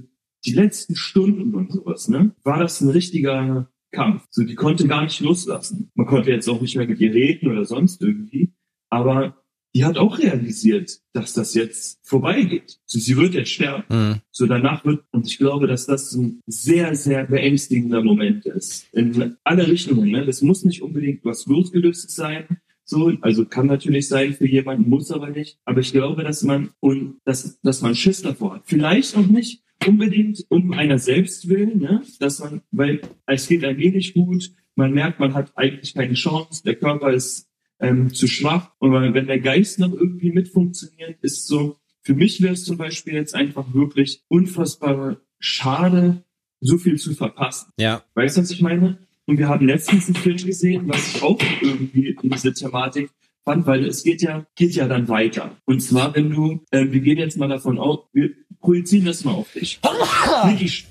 die letzten Stunden und sowas, ne, war das ein richtiger Kampf. So, die konnte gar nicht loslassen. Man konnte jetzt auch nicht mehr mit ihr reden oder sonst irgendwie. Aber die hat auch realisiert, dass das jetzt vorbeigeht. So, sie wird jetzt sterben. Mhm. So danach wird, und ich glaube, dass das ein sehr, sehr beängstigender Moment ist. In alle Richtungen. Ne? Das muss nicht unbedingt was losgelöstes sein. So, also kann natürlich sein für jemanden, muss aber nicht. Aber ich glaube, dass man und dass, dass man Schiss davor hat. Vielleicht auch nicht unbedingt um einer selbst willen, ne? dass man, weil es geht ein wenig gut, man merkt, man hat eigentlich keine Chance, der Körper ist ähm, zu schwach. Und wenn der Geist noch irgendwie mit funktioniert, ist so, für mich wäre es zum Beispiel jetzt einfach wirklich unfassbar schade, so viel zu verpassen. Ja. Weißt du, was ich meine? Und wir haben letztens einen Film gesehen, was ich auch irgendwie in diese Thematik fand, weil es geht ja, geht ja dann weiter. Und zwar, wenn du, äh, wir gehen jetzt mal davon aus, wir projizieren das mal auf dich. Miki,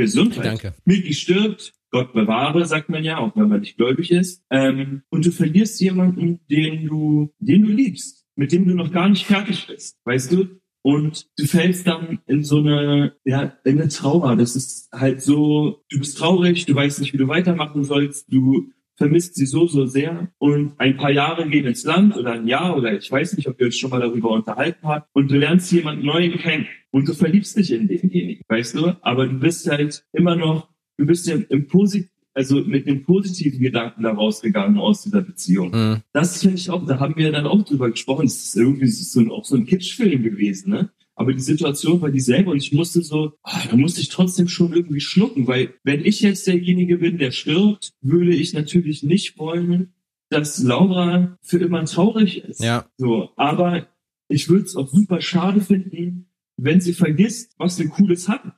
Gesundheit. Danke. Miki stirbt, Gott bewahre, sagt man ja, auch wenn man nicht gläubig ist. Ähm, und du verlierst jemanden, den du, den du liebst, mit dem du noch gar nicht fertig bist, weißt du? Und du fällst dann in so eine, ja, in eine Trauer. Das ist halt so, du bist traurig, du weißt nicht, wie du weitermachen sollst, du vermisst sie so, so sehr. Und ein paar Jahre gehen ins Land oder ein Jahr oder ich weiß nicht, ob ihr euch schon mal darüber unterhalten habt. Und du lernst jemanden Neuen kennen und du verliebst dich in denjenigen, weißt du? Aber du bist halt immer noch du bist ja im Posit also mit dem positiven Gedanken da rausgegangen aus dieser Beziehung. Mhm. Das finde ich auch, da haben wir dann auch drüber gesprochen, das ist irgendwie so ein, auch so ein Kitschfilm gewesen, ne? Aber die Situation war dieselbe und ich musste so, ah, da musste ich trotzdem schon irgendwie schlucken, weil wenn ich jetzt derjenige bin, der stirbt, würde ich natürlich nicht wollen, dass Laura für immer traurig ist. Ja. So, aber ich würde es auch super schade finden, wenn sie vergisst, was wir Cooles hatten.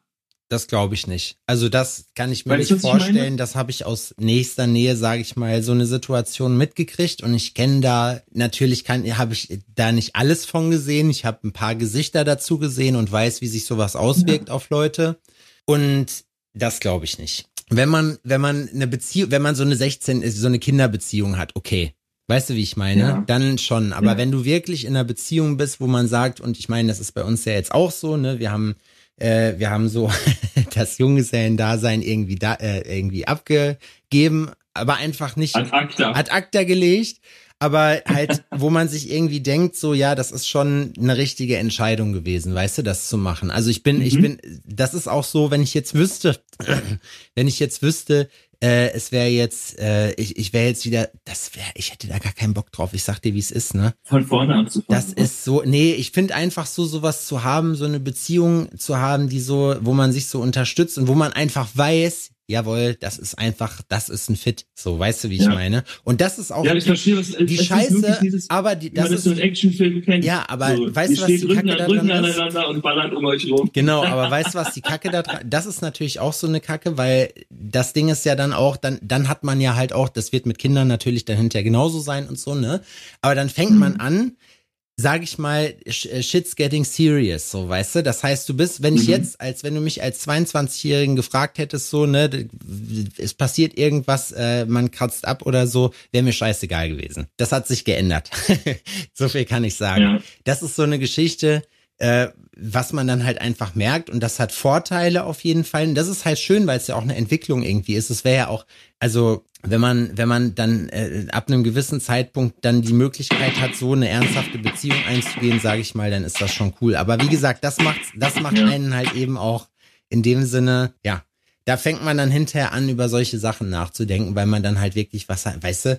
Das glaube ich nicht. Also das kann ich mir Weißt nicht vorstellen. Das habe ich aus nächster Nähe, sage ich mal, so eine Situation mitgekriegt und ich kenne da natürlich kann habe ich da nicht alles von gesehen. Ich habe ein paar Gesichter dazu gesehen und weiß, wie sich sowas auswirkt auf Leute. Und das glaube ich nicht. Wenn man wenn man eine Beziehung, wenn man so eine 16 so eine Kinderbeziehung hat, okay. Weißt du, wie ich meine? Ja. Dann schon. Aber Ja. wenn du wirklich in einer Beziehung bist, wo man sagt, und ich meine, das ist bei uns ja jetzt auch so, ne, wir haben äh, wir haben so das Junggesellendasein irgendwie da äh, irgendwie abgegeben, aber einfach nicht Ad acta. ad acta gelegt, aber halt, wo man sich irgendwie denkt, so ja, das ist schon eine richtige Entscheidung gewesen, weißt du, das zu machen. Also ich bin, ich Mhm. bin, das ist auch so, wenn ich jetzt wüsste, wenn ich jetzt wüsste, äh, es wäre jetzt, äh, ich, ich wäre jetzt wieder, das wäre, ich hätte da gar keinen Bock drauf. Ich sag dir, wie es ist, ne? Von vorne anzufangen. Das ist so, nee, ich finde einfach so sowas zu haben, so eine Beziehung zu haben, die so, wo man sich so unterstützt und wo man einfach weiß, jawohl, das ist einfach, das ist ein Fit. So, weißt du, wie ich Ja. meine? Und das ist auch ja, ich verstehe, was die Scheiße, dieses, aber die, das das ist, Actionfilmen kennt. Ja, aber so, weißt du, was die Kacke an Rücken daran ist? und ballert um euch rum. Genau, aber weißt du, was die Kacke da dran, das ist natürlich auch so eine Kacke, weil das Ding ist ja dann auch, dann, dann hat man ja halt auch, das wird mit Kindern natürlich dann hinterher genauso sein und so, ne? Aber dann fängt man an, sag ich mal, äh, shit's getting serious, so, weißt du? Das heißt, du bist, wenn ich Mhm. jetzt, als wenn du mich als 22-Jährigen gefragt hättest, so, ne, es passiert irgendwas, äh, man kratzt ab oder so, wäre mir scheißegal gewesen. Das hat sich geändert. so viel kann ich sagen. Ja. Das ist so eine Geschichte, äh, was man dann halt einfach merkt und das hat Vorteile auf jeden Fall. Und das ist halt schön, weil es ja auch eine Entwicklung irgendwie ist. Es wäre ja auch, also wenn man, wenn man dann äh, ab einem gewissen Zeitpunkt dann die Möglichkeit hat, so eine ernsthafte Beziehung einzugehen, sage ich mal, dann ist das schon cool. Aber wie gesagt, das macht, das macht einen halt eben auch in dem Sinne, ja, da fängt man dann hinterher an, über solche Sachen nachzudenken, weil man dann halt wirklich was, weißt du,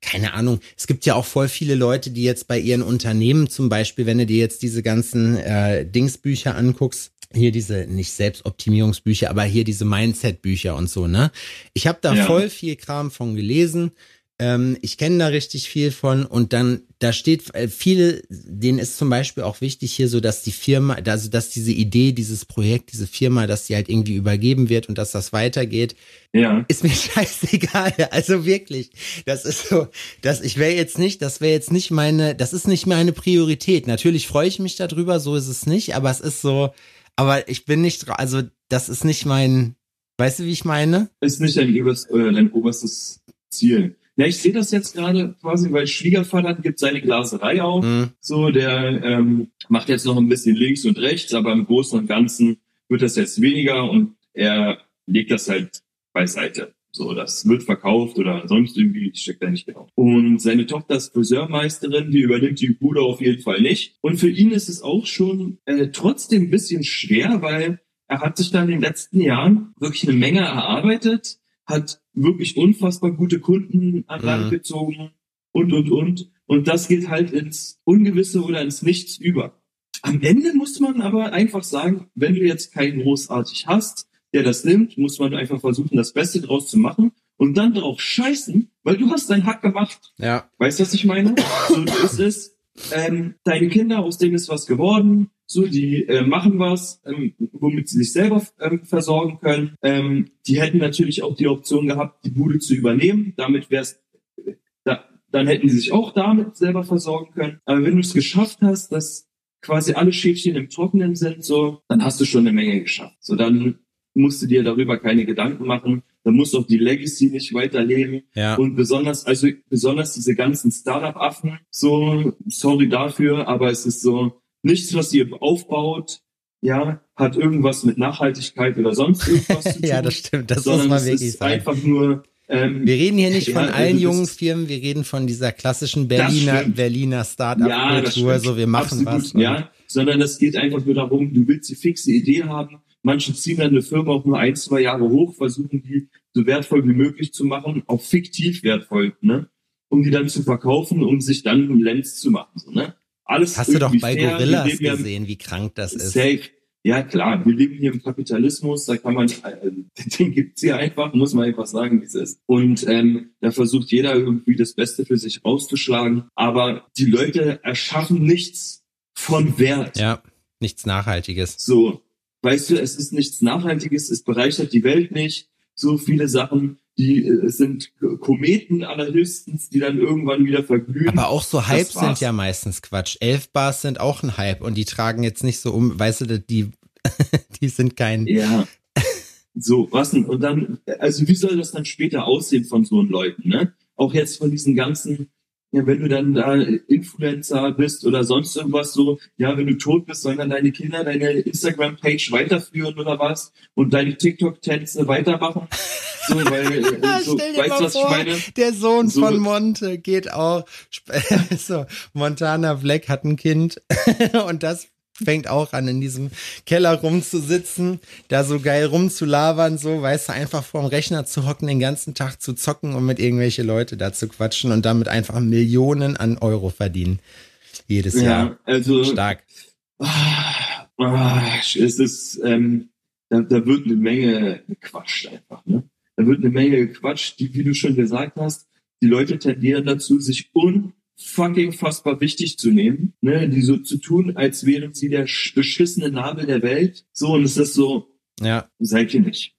keine Ahnung. Es gibt ja auch voll viele Leute, die jetzt bei ihren Unternehmen zum Beispiel, wenn du dir jetzt diese ganzen äh, Dingsbücher anguckst, hier diese, nicht Selbstoptimierungsbücher, aber hier diese Mindset-Bücher und so, ne? Ich habe da Ja. voll viel Kram von gelesen. Ähm, ich kenne da richtig viel von und dann, da steht äh, viele, denen ist zum Beispiel auch wichtig hier so, dass die Firma, also dass diese Idee, dieses Projekt, diese Firma, dass die halt irgendwie übergeben wird und dass das weitergeht, Ja. ist mir scheißegal. Also wirklich, das ist so, dass ich wäre jetzt nicht, das wäre jetzt nicht meine, das ist nicht meine Priorität. Natürlich freue ich mich darüber, so ist es nicht, aber es ist so, aber ich bin nicht, also das ist nicht mein, weißt du, wie ich meine? Ist nicht dein, äh, dein oberstes Ziel. Ja, ich sehe das jetzt gerade quasi, weil Schwiegervater gibt seine Glaserei auf. Hm, So, der ähm, macht jetzt noch ein bisschen links und rechts, aber im Großen und Ganzen wird das jetzt weniger und er legt das halt beiseite. So, das wird verkauft oder sonst irgendwie, ich check da nicht genau. Und seine Tochter ist Friseurmeisterin, die übernimmt die Bude auf jeden Fall nicht. Und für ihn ist es auch schon äh, trotzdem ein bisschen schwer, weil er hat sich dann in den letzten Jahren wirklich eine Menge erarbeitet, hat wirklich unfassbar gute Kunden an Land Mhm. gezogen und, und, und. Und das geht halt ins Ungewisse oder ins Nichts über. Am Ende muss man aber einfach sagen, wenn du jetzt keinen großartig hast, der das nimmt, muss man einfach versuchen, das Beste draus zu machen und dann drauf scheißen, weil du hast deinen Hack gemacht. ja, Weißt du, was ich meine? So ist es. Ähm, deine Kinder, aus denen ist was geworden. So, die äh, machen was, ähm, womit sie sich selber ähm, versorgen können. Ähm, die hätten natürlich auch die Option gehabt, die Bude zu übernehmen. Damit wär's, da, dann hätten sie sich auch damit selber versorgen können. Aber wenn du es geschafft hast, dass quasi alle Schäfchen im Trockenen sind, so, dann hast du schon eine Menge geschafft. So, dann musst du dir darüber keine Gedanken machen. Dann musst du auch die Legacy nicht weiterleben. ja. Und besonders, also besonders diese ganzen Startup-Affen, so, sorry dafür, aber es ist so, nichts, was ihr aufbaut, ja, hat irgendwas mit Nachhaltigkeit oder sonst irgendwas zu tun. ja, das stimmt, das muss man wirklich ist sagen. einfach nur, ähm, Wir reden hier nicht Ja, von also allen jungen Firmen, wir reden von dieser klassischen Berliner. Berliner ja, Start-up-Kultur, stimmt. so wir machen Absolut, was. ne? Ja, sondern es geht einfach nur darum, du willst die fixe Idee haben. Manche ziehen dann eine Firma auch nur ein, zwei Jahre hoch, versuchen die so wertvoll wie möglich zu machen, auch fiktiv wertvoll, ne? Um die dann zu verkaufen, um sich dann einen Lenz zu machen, so, ne? Alles Hast du doch bei fair. Gorillas gesehen, wie krank das ist. Safe. Ja, klar, wir leben hier im Kapitalismus, da kann man, äh, den gibt's hier einfach, muss man einfach sagen, wie es ist. Und ähm, da versucht jeder irgendwie das Beste für sich rauszuschlagen. Aber die Leute erschaffen nichts von Wert. Ja, nichts Nachhaltiges. So, weißt du, es ist nichts Nachhaltiges, es bereichert die Welt nicht. So viele Sachen, die äh, sind Kometen allerhöchstens, die dann irgendwann wieder verglühen. Aber auch so Hypes sind ja meistens Quatsch. Elf Bars sind auch ein Hype und die tragen jetzt nicht so um, weißt du, die, die sind kein. Ja. So, was denn? Und dann, also wie soll das dann später aussehen von so einen Leuten, ne? Auch jetzt von diesen ganzen, ja, wenn du dann da Influencer bist oder sonst irgendwas so, ja, wenn du tot bist, sollen dann deine Kinder deine Instagram-Page weiterführen oder was und deine TikTok-Tänze weitermachen. So, weil, äh, so, weißt du, was vor, ich meine? der Sohn So- von Monte geht auch. So, Montana Black hat ein Kind und das fängt auch an, in diesem Keller rumzusitzen, da so geil rumzulabern, so, weißt du, einfach vorm Rechner zu hocken, den ganzen Tag zu zocken und mit irgendwelche Leute da zu quatschen und damit einfach Millionen an Euro verdienen. Jedes Ja, Jahr. also, Stark. Ah, ah, es ist, ähm, da, da wird eine Menge gequatscht einfach, ne? Da wird eine Menge gequatscht, die, wie du schon gesagt hast, die Leute tendieren dazu, sich unfucking fassbar wichtig zu nehmen, ne? Die so zu tun, als wären sie der sch- beschissene Nabel der Welt. So, und es ist so, Ja. seid ihr nicht.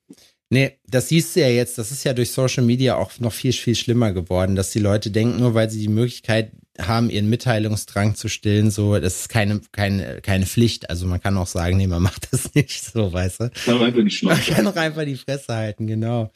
Nee, das siehst du ja jetzt, das ist ja durch Social Media auch noch viel, viel schlimmer geworden, dass die Leute denken, nur weil sie die Möglichkeit haben, ihren Mitteilungsdrang zu stillen, so, das ist keine, keine, keine Pflicht. Also man kann auch sagen, nee, man macht das nicht so, weißt du. Kann man einfach die Man kann auch einfach die Fresse halten, genau.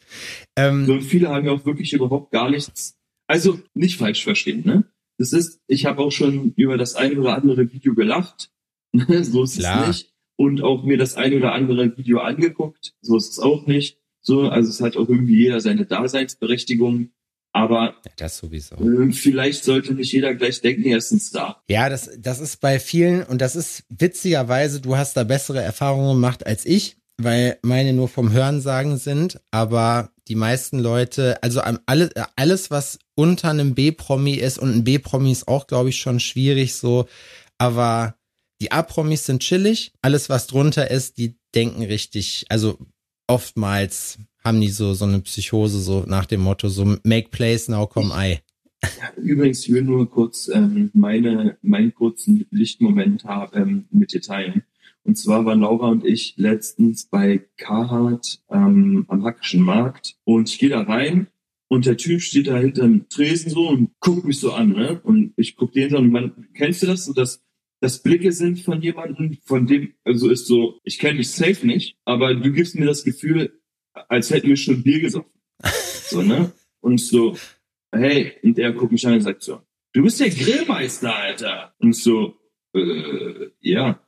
Ähm, So, und viele haben ja auch wirklich überhaupt gar nichts. Also nicht falsch verstehen, ne? Das ist, ich habe auch schon über das eine oder andere Video gelacht. so ist Klar. es nicht. Und auch mir das eine oder andere Video angeguckt. So ist es auch nicht. So, also es hat auch irgendwie jeder seine Daseinsberechtigung. Aber ja, das sowieso. äh, vielleicht sollte nicht jeder gleich denken, er ist ein Star. Ja, das, das ist bei vielen, und das ist witzigerweise, du hast da bessere Erfahrungen gemacht als ich, weil meine nur vom Hörensagen sind, aber die meisten Leute, also alles, alles, was unter einem B-Promi ist, und ein B-Promi ist auch, glaube ich, schon schwierig so, aber die A-Promis sind chillig, alles, was drunter ist, die denken richtig, also oftmals haben die so, so eine Psychose, so nach dem Motto, so make place, now come I. Übrigens, ich will nur kurz ähm, meine, meinen kurzen Lichtmoment haben, ähm, mit dir teilen. Und zwar waren Laura und ich letztens bei Carhartt ähm, am Hackischen Markt und ich gehe da rein und der Typ steht da hinterm Tresen so und guckt mich so an, ne? Und ich guck den so und man, kennst du das so, dass das Blicke sind von jemandem, von dem, also ist so, ich kenne dich safe nicht, aber du gibst mir das Gefühl, als hätten wir schon Bier gesoffen. So, ne? Und so, hey, und der guckt mich an und sagt so, du bist der Grillmeister, Alter. Und so, äh, ja.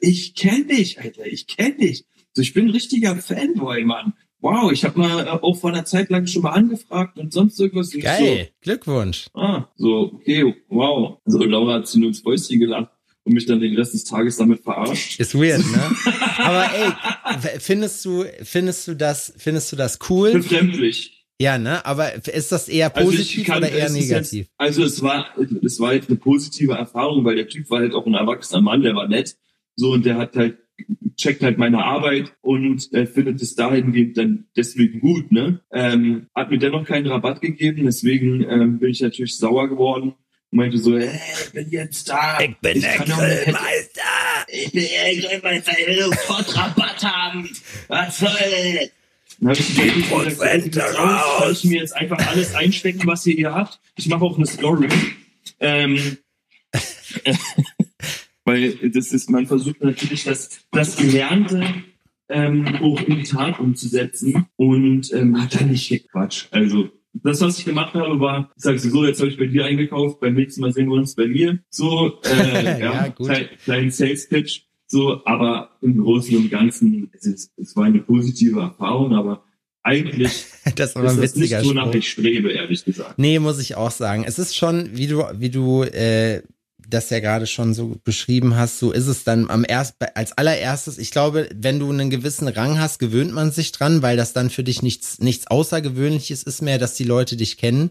Ich kenn dich, Alter, ich kenn dich. So, ich bin ein richtiger Fanboy, Mann. Wow, ich habe mal äh, auch vor einer Zeit lang schon mal angefragt und sonst irgendwas. Geil, Glückwunsch. So, ah, so, okay, wow. So, Laura hat sie nur ins Fäustchen gelacht und mich dann den Rest des Tages damit verarscht. Ist weird, ne? Aber ey, findest du, findest du das, findest du das cool? Befremdlich. Ja, ne? Aber ist das eher Also positiv kann- oder eher negativ? Jetzt, also es war, es war jetzt eine positive Erfahrung, weil der Typ war halt auch ein erwachsener Mann, der war nett. So, und der hat halt, checkt halt meine Arbeit und äh, findet es dahingehend dann deswegen gut, ne? Ähm, hat mir dennoch keinen Rabatt gegeben, deswegen ähm, bin ich natürlich sauer geworden und meinte so, hey, ich bin jetzt da. Ich bin der Grillmeister. Ich bin der Grillmeister, ich will sofort Rabatt haben. Was soll das? Dann habe ich die gesagt, kann ich mir jetzt einfach alles einstecken, was ihr hier habt. Ich mache auch eine Story. Ähm, weil das ist, man versucht natürlich das, das Gelernte ähm, auch in die Tat umzusetzen und ähm, hat dann nicht gequatscht. Also das, was ich gemacht habe, war, ich sage so, jetzt habe ich bei dir eingekauft, beim nächsten Mal sehen wir uns bei mir. So, äh, ja, Ja, klein, kleinen Sales Pitch. So, aber im Großen und Ganzen, es, ist, es war eine positive Erfahrung, aber eigentlich Das ein ist das nicht wonach Spruch. ich strebe, ehrlich gesagt. Nee, muss ich auch sagen. Es ist schon, wie du, wie du äh, das ja gerade schon so beschrieben hast, so ist es dann am erst als allererstes. Ich glaube, wenn du einen gewissen Rang hast, gewöhnt man sich dran, weil das dann für dich nichts nichts Außergewöhnliches ist mehr, dass die Leute dich kennen.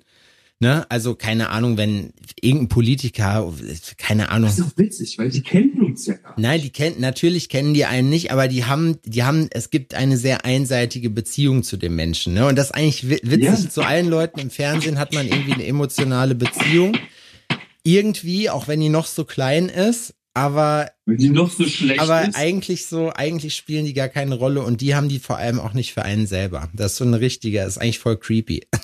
Ne? Also keine Ahnung, wenn irgendein Politiker, keine Ahnung. Das ist doch witzig, weil die kennen uns ja gar nicht. Nein, die kennen, natürlich kennen die einen nicht, aber die haben, die haben, es gibt eine sehr einseitige Beziehung zu dem Menschen. Ne? Und das ist eigentlich witzig. Ja. Zu allen Leuten im Fernsehen hat man irgendwie eine emotionale Beziehung. Irgendwie, auch wenn die noch so klein ist, aber wenn die noch so schlecht aber ist. eigentlich so eigentlich spielen die gar keine Rolle und die haben die vor allem auch nicht für einen selber. Das ist so eine richtige ist eigentlich voll creepy.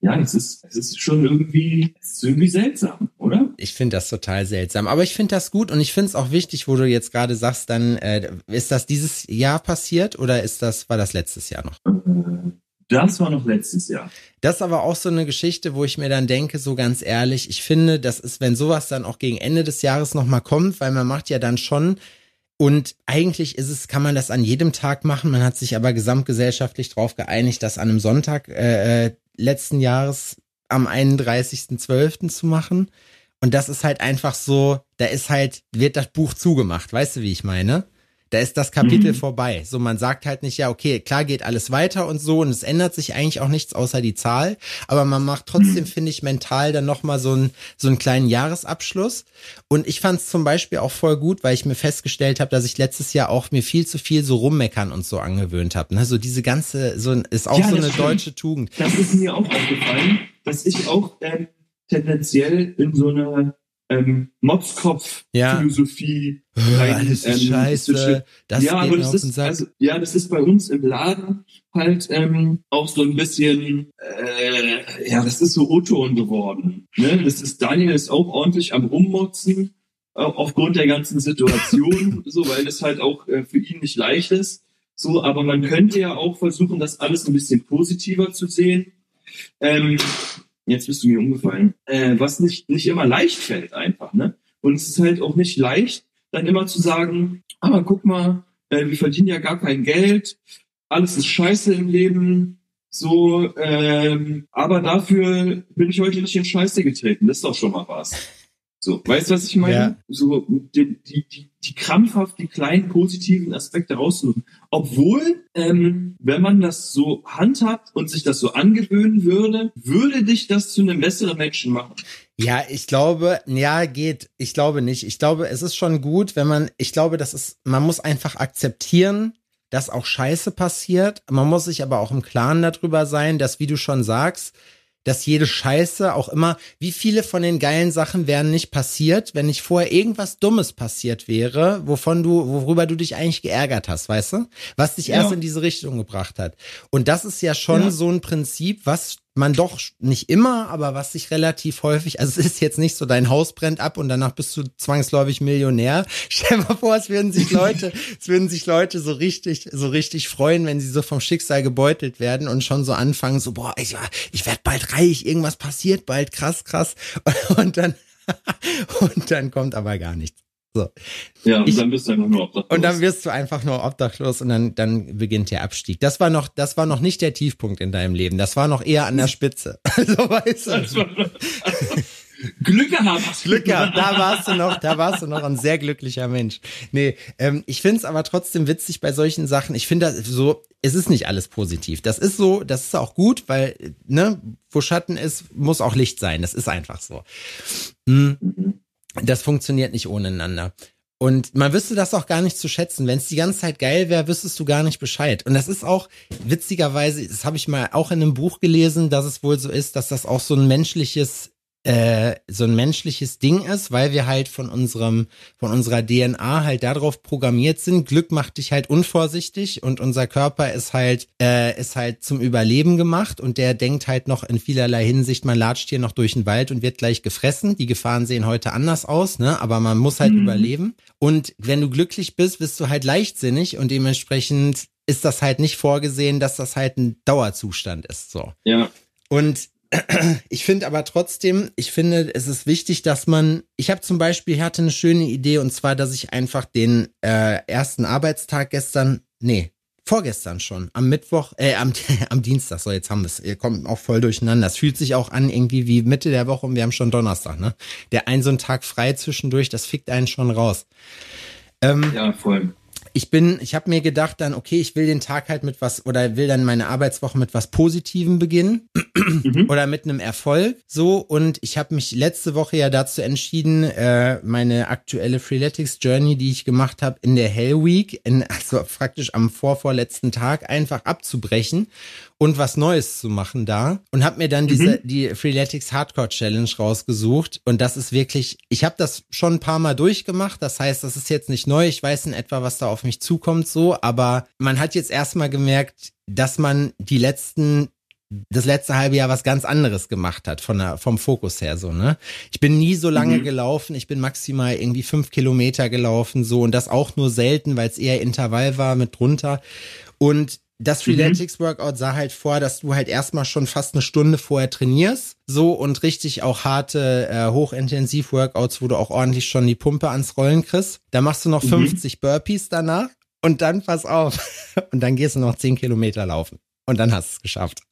Ja es ist es ist schon irgendwie ist irgendwie seltsam oder? Ich finde das total seltsam aber ich finde das gut und ich finde es auch wichtig wo du jetzt gerade sagst dann äh, ist das dieses Jahr passiert oder ist das war das letztes Jahr noch? Äh, das war noch letztes Jahr. Das ist aber auch so eine Geschichte, wo ich mir dann denke, so ganz ehrlich, ich finde, das ist, wenn sowas dann auch gegen Ende des Jahres nochmal kommt, weil man macht ja dann schon und eigentlich ist es, kann man das an jedem Tag machen. Man hat sich aber gesamtgesellschaftlich darauf geeinigt, das an einem Sonntag äh, äh letzten Jahres am 31.12. zu machen. Und das ist halt einfach so, da ist halt, wird das Buch zugemacht, weißt du, wie ich meine? Da ist das Kapitel mhm. vorbei. So, man sagt halt nicht, ja, okay, klar geht alles weiter und so und es ändert sich eigentlich auch nichts außer die Zahl, aber man macht trotzdem, mhm. finde ich, mental dann nochmal so, ein, so einen kleinen Jahresabschluss. Und ich fand es zum Beispiel auch voll gut, weil ich mir festgestellt habe, dass ich letztes Jahr auch mir viel zu viel so rummeckern und so angewöhnt habe. Ne? So diese ganze, so ist auch ja, so eine stimmt. deutsche Tugend. Das ist mir auch aufgefallen, dass ich auch ähm, tendenziell in so einer ähm, Motzkopf-Philosophie. Ja. Rein, alles ähm, scheiße. Das ja, aber das ist, also, ja, das ist bei uns im Laden halt ähm, auch so ein bisschen, äh, ja, das ist so O-Ton geworden. Ne? Das ist, Daniel ist auch ordentlich am Rummotzen, äh, aufgrund der ganzen Situation, so, weil das halt auch äh, für ihn nicht leicht ist. So, aber man könnte ja auch versuchen, das alles ein bisschen positiver zu sehen. Ähm, jetzt bist du mir umgefallen, äh, was nicht, nicht immer leicht fällt einfach, ne? Und es ist halt auch nicht leicht, dann immer zu sagen, aber guck mal, äh, wir verdienen ja gar kein Geld, alles ist scheiße im Leben, so, ähm, aber dafür bin ich heute nicht in Scheiße getreten, das ist doch schon mal was. So, weißt du, was ich meine? Ja. So, die, die, die, krampfhaft die kleinen positiven Aspekte raussuchen. Obwohl, ähm, wenn man das so handhabt und sich das so angewöhnen würde, würde dich das zu einem besseren Menschen machen. Ja, ich glaube, ja, geht. Ich glaube nicht. Ich glaube, es ist schon gut, wenn man, ich glaube, das ist, man muss einfach akzeptieren, dass auch Scheiße passiert. Man muss sich aber auch im Klaren darüber sein, dass, wie du schon sagst, dass jede Scheiße auch immer, wie viele von den geilen Sachen wären nicht passiert, wenn nicht vorher irgendwas Dummes passiert wäre, wovon du, worüber du dich eigentlich geärgert hast, weißt du? Was dich ja. erst in diese Richtung gebracht hat. Und das ist ja schon ja. so ein Prinzip, was man doch nicht immer, aber was sich relativ häufig, also es ist jetzt nicht so, dein Haus brennt ab und danach bist du zwangsläufig Millionär. Stell dir mal vor, es würden sich Leute, es würden sich Leute so richtig, so richtig freuen, wenn sie so vom Schicksal gebeutelt werden und schon so anfangen, so, boah, ich, ich werde bald reich, irgendwas passiert bald, krass, krass. Und dann, und dann kommt aber gar nichts. So. Ja, und ich, dann bist du einfach nur obdachlos. Und dann wirst du einfach nur obdachlos und dann, dann beginnt der Abstieg. Das war noch, das war noch nicht der Tiefpunkt in deinem Leben. Das war noch eher an der Spitze. Also weißt du. Glück gehabt. Glück gehabt. Da warst du noch, da warst du noch ein sehr glücklicher Mensch. Nee, ähm, ich finde es aber trotzdem witzig bei solchen Sachen. Ich finde das so, es ist nicht alles positiv. Das ist so, das ist auch gut, weil, ne, wo Schatten ist, muss auch Licht sein. Das ist einfach so. Mhm das funktioniert nicht ohne einander. Und man wüsste das auch gar nicht zu schätzen. Wenn es die ganze Zeit geil wäre, wüsstest du gar nicht Bescheid. Und das ist auch witzigerweise, das habe ich mal auch in einem Buch gelesen, dass es wohl so ist, dass das auch so ein menschliches äh, so ein menschliches Ding ist, weil wir halt von unserem, von unserer DNA halt darauf programmiert sind. Glück macht dich halt unvorsichtig und unser Körper ist halt, äh, ist halt zum Überleben gemacht und der denkt halt noch in vielerlei Hinsicht, man latscht hier noch durch den Wald und wird gleich gefressen. Die Gefahren sehen heute anders aus, ne? Aber man muss halt mhm. überleben. Und wenn du glücklich bist, bist du halt leichtsinnig und dementsprechend ist das halt nicht vorgesehen, dass das halt ein Dauerzustand ist. So. Ja. Und ich finde aber trotzdem, ich finde, es ist wichtig, dass man, ich habe zum Beispiel, hatte eine schöne Idee und zwar, dass ich einfach den äh, ersten Arbeitstag gestern, nee, vorgestern schon, am Mittwoch, äh, am, am Dienstag, so jetzt haben wir es, ihr kommt auch voll durcheinander. Es fühlt sich auch an irgendwie wie Mitte der Woche und wir haben schon Donnerstag, ne? Der ein so ein Tag frei zwischendurch, das fickt einen schon raus. Ähm, ja, voll ich bin, ich habe mir gedacht dann, okay, ich will den Tag halt mit was oder will dann meine Arbeitswoche mit was Positivem beginnen mhm. oder mit einem Erfolg. So und ich habe mich letzte Woche ja dazu entschieden, äh, meine aktuelle Freeletics Journey, die ich gemacht habe, in der Hell Week, in, also praktisch am vorvorletzten Tag einfach abzubrechen und was Neues zu machen da und habe mir dann mhm. diese die Freeletics Hardcore Challenge rausgesucht und das ist wirklich, ich habe das schon ein paar Mal durchgemacht, das heißt, das ist jetzt nicht neu, ich weiß in etwa, was da auf mich zukommt so, aber man hat jetzt erstmal gemerkt, dass man die letzten das letzte halbe Jahr was ganz anderes gemacht hat von der, vom Fokus her so ne. Ich bin nie so lange mhm. gelaufen, ich bin maximal irgendwie fünf Kilometer gelaufen so und das auch nur selten, weil es eher Intervall war mit drunter und das mhm. Freeletics Workout sah halt vor, dass du halt erstmal schon fast eine Stunde vorher trainierst, so und richtig auch harte, äh, hochintensiv Workouts, wo du auch ordentlich schon die Pumpe ans Rollen kriegst. Da machst du noch mhm. 50 Burpees danach und dann pass auf und dann gehst du noch 10 Kilometer laufen und dann hast du es geschafft.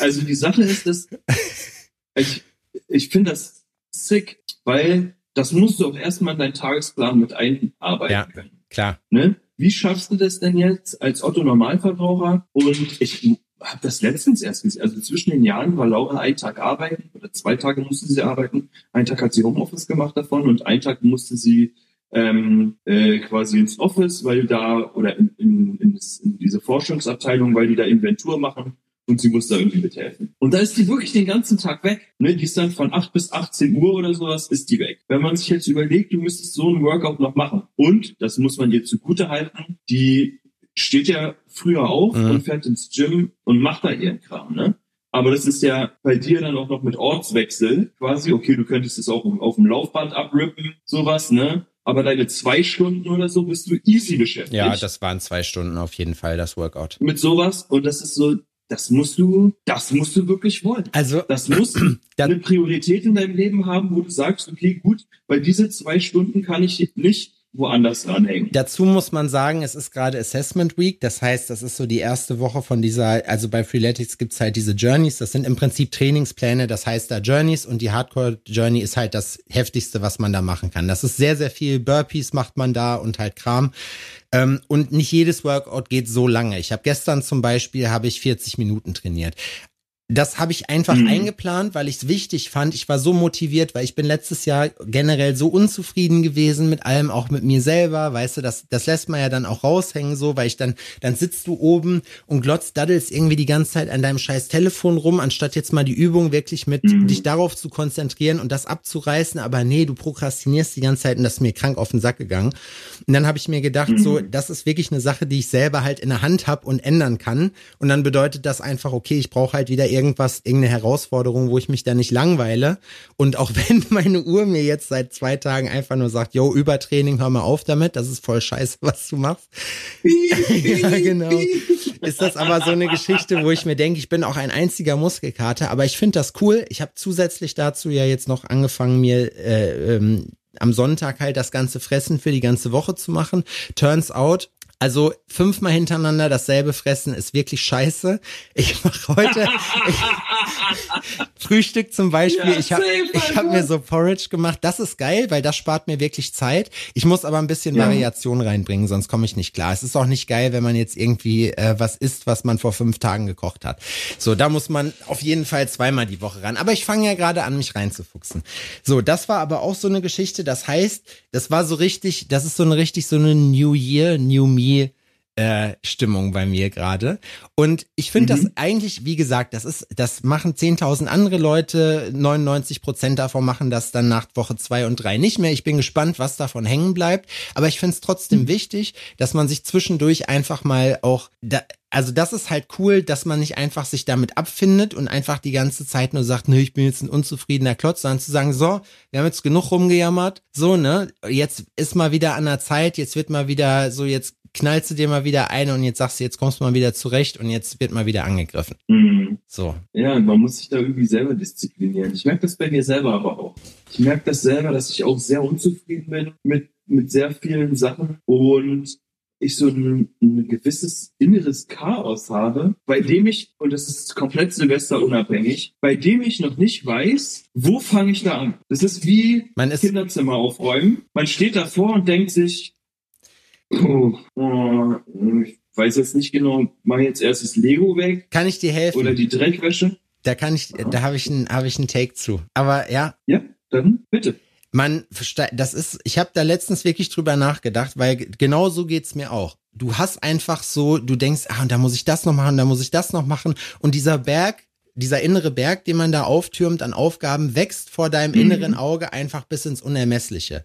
Also die Sache ist, dass ich, ich finde das sick, weil das musst du auch erstmal in deinen Tagesplan mit einarbeiten ja, können. Klar. Ne? Wie schaffst du das denn jetzt als Otto Normalverbraucher? Und ich habe das letztens erst gesehen. Also zwischen den Jahren war Laura einen Tag arbeiten oder zwei Tage musste sie arbeiten. Einen Tag hat sie Homeoffice gemacht davon und einen Tag musste sie ähm, äh, quasi ins Office, weil da oder in, in, in, in diese Forschungsabteilung, weil die da Inventur machen und sie muss da irgendwie mithelfen. Und da ist die wirklich den ganzen Tag weg. Ne? Die ist dann von 8 bis 18 Uhr oder sowas, ist die weg. Wenn man sich jetzt überlegt, du müsstest so ein Workout noch machen. Und, das muss man dir zugute halten, die steht ja früher auf mhm. und fährt ins Gym und macht da ihren Kram, ne? Aber das ist ja bei dir dann auch noch mit Ortswechsel quasi. Okay, du könntest es auch auf dem Laufband abrippen, sowas, ne? aber deine zwei Stunden oder so bist du easy beschäftigt. Ja, das waren zwei Stunden auf jeden Fall, das Workout. Mit sowas und das ist so, das musst du, das musst du wirklich wollen. Also, das muss eine Priorität in deinem Leben haben, wo du sagst, okay, gut, weil diese zwei Stunden kann ich nicht woanders dranhängen. Dazu muss man sagen, es ist gerade Assessment Week. Das heißt, das ist so die erste Woche von dieser, also bei Freeletics gibt's halt diese Journeys. Das sind im Prinzip Trainingspläne. Das heißt da Journeys und die Hardcore Journey ist halt das heftigste, was man da machen kann. Das ist sehr, sehr viel Burpees macht man da und halt Kram. Ähm, und nicht jedes Workout geht so lange. Ich habe gestern zum Beispiel habe ich 40 Minuten trainiert. Das habe ich einfach mhm. eingeplant, weil ich es wichtig fand. Ich war so motiviert, weil ich bin letztes Jahr generell so unzufrieden gewesen mit allem, auch mit mir selber. Weißt du, das, das lässt man ja dann auch raushängen, so, weil ich dann, dann sitzt du oben und glotzt, daddelst irgendwie die ganze Zeit an deinem scheiß Telefon rum, anstatt jetzt mal die Übung wirklich mit mhm. dich darauf zu konzentrieren und das abzureißen. Aber nee, du prokrastinierst die ganze Zeit und das ist mir krank auf den Sack gegangen. Und dann habe ich mir gedacht, mhm. so, das ist wirklich eine Sache, die ich selber halt in der Hand habe und ändern kann. Und dann bedeutet das einfach, okay, ich brauche halt wieder irgendwas, irgendeine Herausforderung, wo ich mich da nicht langweile. Und auch wenn meine Uhr mir jetzt seit zwei Tagen einfach nur sagt, yo, Übertraining, hör mal auf damit, das ist voll scheiße, was du machst. ja, genau. Ist das aber so eine Geschichte, wo ich mir denke, ich bin auch ein einziger Muskelkater, aber ich finde das cool. Ich habe zusätzlich dazu ja jetzt noch angefangen, mir äh, ähm, am Sonntag halt das ganze Fressen für die ganze Woche zu machen. Turns out, also fünfmal hintereinander dasselbe fressen ist wirklich scheiße. Ich mache heute ich, Frühstück zum Beispiel. Ja, ich habe ich hab mir so Porridge gemacht. Das ist geil, weil das spart mir wirklich Zeit. Ich muss aber ein bisschen ja. Variation reinbringen, sonst komme ich nicht klar. Es ist auch nicht geil, wenn man jetzt irgendwie äh, was isst, was man vor fünf Tagen gekocht hat. So, da muss man auf jeden Fall zweimal die Woche ran. Aber ich fange ja gerade an, mich reinzufuchsen. So, das war aber auch so eine Geschichte. Das heißt, das war so richtig, das ist so eine richtig so eine New Year, New Me äh, Stimmung bei mir gerade. Und ich finde mhm. das eigentlich, wie gesagt, das ist, das machen 10.000 andere Leute, 99 Prozent davon machen das dann nach Woche zwei und drei nicht mehr. Ich bin gespannt, was davon hängen bleibt. Aber ich finde es trotzdem mhm. wichtig, dass man sich zwischendurch einfach mal auch, da, also das ist halt cool, dass man nicht einfach sich damit abfindet und einfach die ganze Zeit nur sagt, nö, ich bin jetzt ein unzufriedener Klotz, sondern zu sagen, so, wir haben jetzt genug rumgejammert, so, ne, jetzt ist mal wieder an der Zeit, jetzt wird mal wieder so, jetzt knallst du dir mal wieder ein und jetzt sagst du, jetzt kommst du mal wieder zurecht und jetzt wird mal wieder angegriffen. Mhm. So. Ja, man muss sich da irgendwie selber disziplinieren. Ich merke das bei mir selber aber auch. Ich merke das selber, dass ich auch sehr unzufrieden bin mit, mit sehr vielen Sachen und ich so ein, ein gewisses inneres Chaos habe, bei dem ich, und das ist komplett Silvester unabhängig, bei dem ich noch nicht weiß, wo fange ich da an. Das ist wie Man ist Kinderzimmer aufräumen. Man steht davor und denkt sich, Oh, oh, ich weiß jetzt nicht genau, mach jetzt erst das Lego weg Kann ich dir helfen? oder die Dreckwäsche? da kann ich, da habe ich einen, habe ich einen Take zu. Aber ja, Ja, dann bitte. Man, das ist, ich habe da letztens wirklich drüber nachgedacht, weil genau so geht's mir auch. Du hast einfach so, du denkst, ah, und da muss ich das noch machen, da muss ich das noch machen. Und dieser Berg, dieser innere Berg, den man da auftürmt an Aufgaben, wächst vor deinem Mhm. inneren Auge einfach bis ins Unermessliche.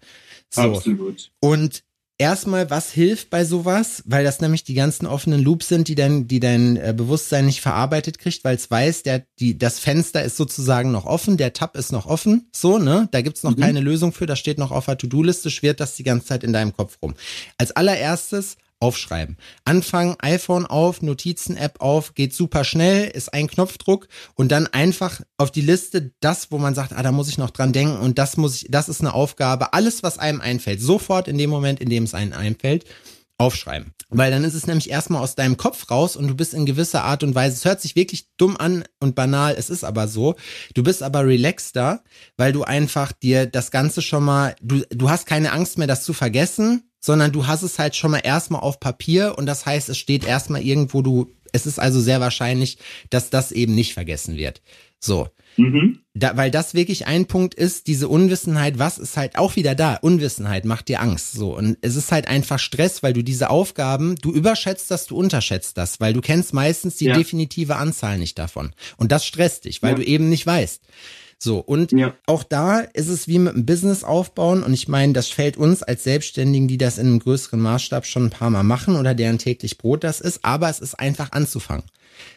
So. Absolut. Und erstmal, was hilft bei sowas? Weil das nämlich die ganzen offenen Loops sind, die dein, die dein äh, Bewusstsein nicht verarbeitet kriegt, weil es weiß, der, die, das Fenster ist sozusagen noch offen, der Tab ist noch offen, so, ne? Da gibt's noch Mhm. keine Lösung für, das steht noch auf der To-Do-Liste, schwirrt das die ganze Zeit in deinem Kopf rum. Als allererstes aufschreiben. Anfangen, iPhone auf, Notizen-App auf, geht super schnell, ist ein Knopfdruck und dann einfach auf die Liste das, wo man sagt, ah, da muss ich noch dran denken und das muss ich, das ist eine Aufgabe. Alles, was einem einfällt, sofort in dem Moment, in dem es einem einfällt, aufschreiben. Weil dann ist es nämlich erstmal aus deinem Kopf raus und du bist in gewisser Art und Weise, es hört sich wirklich dumm an und banal, es ist aber so, du bist aber relaxter, weil du einfach dir das Ganze schon mal, du, du hast keine Angst mehr, das zu vergessen, sondern du hast es halt schon mal erstmal auf Papier und das heißt, es steht erstmal irgendwo, du, es ist also sehr wahrscheinlich, dass das eben nicht vergessen wird. So. Mhm. Da, weil das wirklich ein Punkt ist, diese Unwissenheit, was ist halt auch wieder da? Unwissenheit macht dir Angst. So. Und es ist halt einfach Stress, weil du diese Aufgaben, du überschätzt das, du unterschätzt das, weil du kennst meistens die Ja. definitive Anzahl nicht davon. Und das stresst dich, weil Ja. du eben nicht weißt. So, und Ja. auch da ist es wie mit einem Business aufbauen. Und ich meine, das fällt uns als Selbstständigen, die das in einem größeren Maßstab schon ein paar Mal machen oder deren täglich Brot das ist. Aber es ist einfach anzufangen.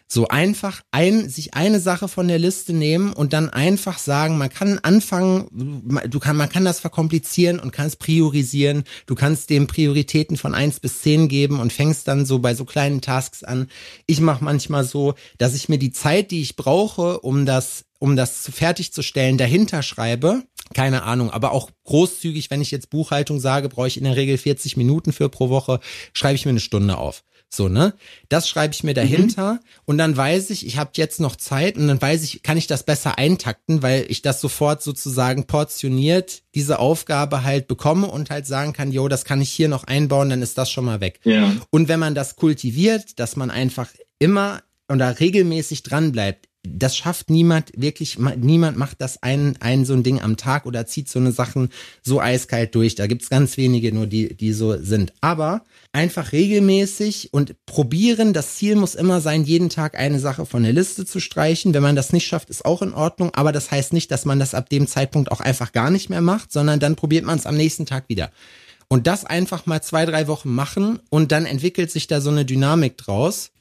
So einfach ein, sich eine Sache von der Liste nehmen und dann einfach sagen, man kann anfangen, du kann, man kann das verkomplizieren und kann es priorisieren. Du kannst dem Prioritäten von eins bis zehn geben und fängst dann so bei so kleinen Tasks an. Ich mache manchmal so, dass ich mir die Zeit, die ich brauche, um das um das zu fertigzustellen, dahinter schreibe. Keine Ahnung, aber auch großzügig, wenn ich jetzt Buchhaltung sage, brauche ich in der Regel 40 Minuten für pro Woche, schreibe ich mir eine Stunde auf. So, ne? Das schreibe ich mir dahinter und dann weiß ich, ich habe jetzt noch Zeit und dann weiß ich, kann ich das besser eintakten, weil ich das sofort sozusagen portioniert diese Aufgabe halt bekomme und halt sagen kann, jo, das kann ich hier noch einbauen, dann ist das schon mal weg. Ja. Und wenn man das kultiviert, dass man einfach immer oder regelmäßig dran bleibt, das schafft niemand wirklich, ma- niemand macht das ein, ein so ein Ding am Tag oder zieht so eine Sachen so eiskalt durch. Da gibt's ganz wenige nur, die, die so sind. Aber einfach regelmäßig und probieren. Das Ziel muss immer sein, jeden Tag eine Sache von der Liste zu streichen. Wenn man das nicht schafft, ist auch in Ordnung. Aber das heißt nicht, dass man das ab dem Zeitpunkt auch einfach gar nicht mehr macht, sondern dann probiert man es am nächsten Tag wieder. Und das einfach mal zwei, drei Wochen machen und dann entwickelt sich da so eine Dynamik draus.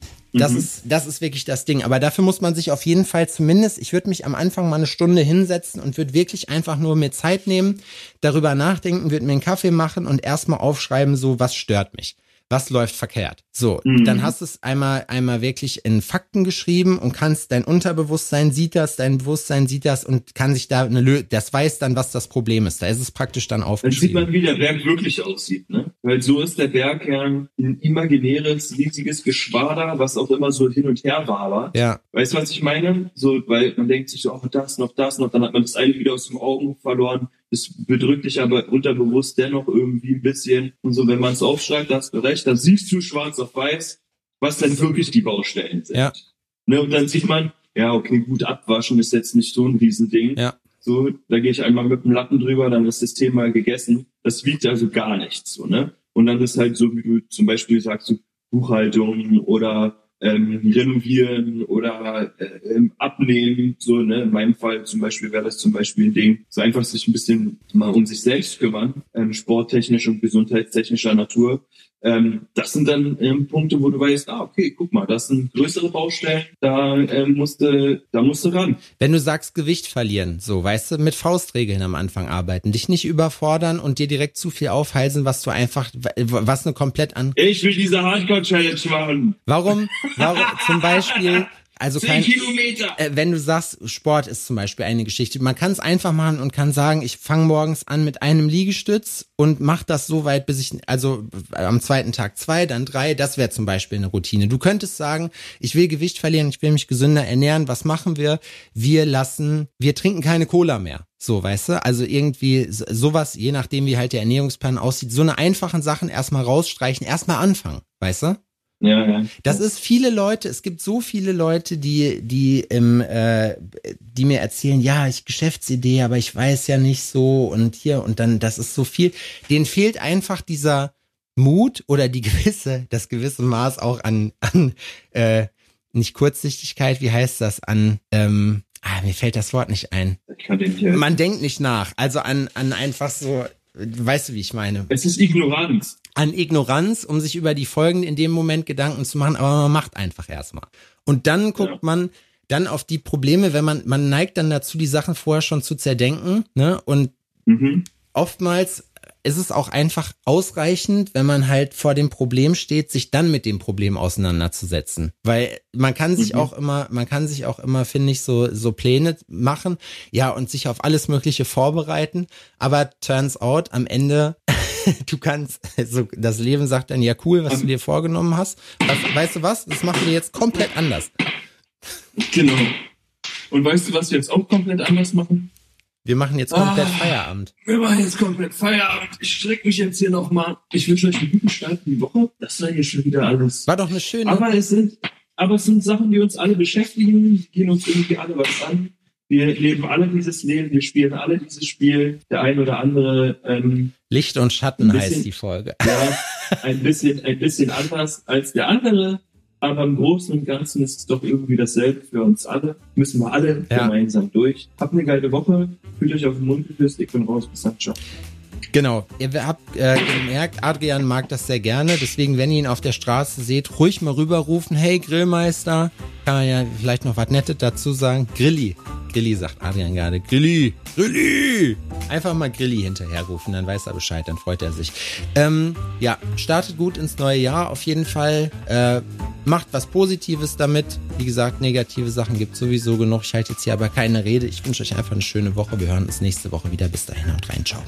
Das ist, das ist wirklich das Ding. Aber dafür muss man sich auf jeden Fall zumindest, ich würde mich am Anfang mal eine Stunde hinsetzen und würde wirklich einfach nur mir Zeit nehmen, darüber nachdenken, würde mir einen Kaffee machen und erstmal aufschreiben, so, was stört mich? Was läuft verkehrt? So, dann hast du es einmal, einmal wirklich in Fakten geschrieben und kannst, dein Unterbewusstsein sieht das, dein Bewusstsein sieht das und kann sich da eine Lö das weiß dann, was das Problem ist. Da ist es praktisch dann Dann aufgeschrieben. sieht man, wie der Berg wirklich aussieht, ne? Weil so ist der Berg ja ein imaginäres, riesiges Geschwader, was auch immer so hin und her wabert. ja. Weißt du, was ich meine? So, weil man denkt sich so, oh, das noch, das noch, dann hat man das eine wieder aus dem Augen verloren. Das bedrückt dich aber unterbewusst dennoch irgendwie ein bisschen. Und so, wenn man es aufschreibt, hast du recht, dann siehst du schwarz auf weiß, was denn wirklich die Baustellen sind. Ja. Ne, und dann sieht man, ja, okay, gut, abwaschen ist jetzt nicht so ein Riesending. Ja. So, da gehe ich einmal mit dem Lappen drüber, dann ist das Thema gegessen. Das wiegt also gar nichts, so, ne? Und dann ist halt so, wie du zum Beispiel sagst, so Buchhaltung oder ähm, renovieren oder äh, abnehmen, so, ne? In meinem Fall zum Beispiel wäre das zum Beispiel ein Ding, so einfach sich ein bisschen mal um sich selbst kümmern, ähm, sporttechnisch und gesundheitstechnischer Natur. Ähm, das sind dann ähm, Punkte, wo du weißt, ah, okay, guck mal, das sind größere Baustellen, da ähm, musste, da musste ran. Wenn du sagst Gewicht verlieren, so, weißt du, mit Faustregeln am Anfang arbeiten, dich nicht überfordern und dir direkt zu viel aufhalsen, was du einfach, was eine komplett an, Ich will diese Hardcore-Challenge machen. warum, warum, zum Beispiel, also kein, Kilometer. äh, wenn du sagst, Sport ist zum Beispiel eine Geschichte, man kann es einfach machen und kann sagen, ich fange morgens an mit einem Liegestütz und mach das so weit, bis ich, also äh, am zweiten Tag zwei, dann drei, das wäre zum Beispiel eine Routine. Du könntest sagen, ich will Gewicht verlieren, ich will mich gesünder ernähren, was machen wir? Wir lassen, wir trinken keine Cola mehr. So, weißt du? Also irgendwie so- sowas, je nachdem wie halt der Ernährungsplan aussieht, so eine einfachen Sachen erstmal rausstreichen, erstmal anfangen, weißt du? Ja, ja. Das ist viele Leute, es gibt so viele Leute, die, die im, äh, die mir erzählen, ja, ich Geschäftsidee, aber ich weiß ja nicht so und hier und dann, das ist so viel. Denen fehlt einfach dieser Mut oder die gewisse, das gewisse Maß auch an, an äh, nicht Kurzsichtigkeit, wie heißt das, an, ähm, ah, mir fällt das Wort nicht ein. Nicht. Man denkt nicht nach, also an, an einfach so, weißt du, wie ich meine? Es ist Ignoranz. An Ignoranz, um sich über die Folgen in dem Moment Gedanken zu machen, aber man macht einfach erstmal. Und dann guckt Ja. man dann auf die Probleme, wenn man, man neigt dann dazu, die Sachen vorher schon zu zerdenken, ne? Und Mhm. oftmals ist es auch einfach ausreichend, wenn man halt vor dem Problem steht, sich dann mit dem Problem auseinanderzusetzen. Weil man kann sich Mhm. auch immer, man kann sich auch immer, finde ich, so, so Pläne machen, ja, und sich auf alles Mögliche vorbereiten. Aber turns out, am Ende, du kannst, so, das Leben sagt dann, ja, cool, was du dir vorgenommen hast. Was, weißt du was? Das machen wir jetzt komplett anders. Genau. Und weißt du, was wir jetzt auch komplett anders machen? Wir machen jetzt komplett Ah. Feierabend. Wir machen jetzt komplett Feierabend. Ich strecke mich jetzt hier nochmal. Ich wünsche euch einen guten Start in die Woche. Das war hier schon wieder alles. War doch eine schöne. Aber es sind, aber es sind Sachen, die uns alle beschäftigen, gehen uns irgendwie alle was an. Wir leben alle dieses Leben, wir spielen alle dieses Spiel. Der ein oder andere, ähm, Licht und Schatten bisschen- heißt die Folge. ja, ein bisschen, ein bisschen anders als der andere. Aber im Großen und Ganzen ist es doch irgendwie dasselbe für uns alle. Müssen wir alle Ja. gemeinsam durch. Habt eine geile Woche. Fühlt euch auf den Mund geküsst. Ich bin raus. Bis dann. Ciao. Genau. Ihr habt äh, gemerkt, Adrian mag das sehr gerne. Deswegen, wenn ihr ihn auf der Straße seht, ruhig mal rüberrufen. Hey, Grillmeister. Kann man ja vielleicht noch was Nettes dazu sagen. Grilli. Grilli sagt Adrian gerade. Grilli. Grilli. Einfach mal Grilli hinterherrufen, dann weiß er Bescheid, dann freut er sich. Ähm, ja, startet gut ins neue Jahr. Auf jeden Fall äh, macht was Positives damit. Wie gesagt, negative Sachen gibt sowieso genug. Ich halte jetzt hier aber keine Rede. Ich wünsche euch einfach eine schöne Woche. Wir hören uns nächste Woche wieder. Bis dahin, haut rein. Ciao.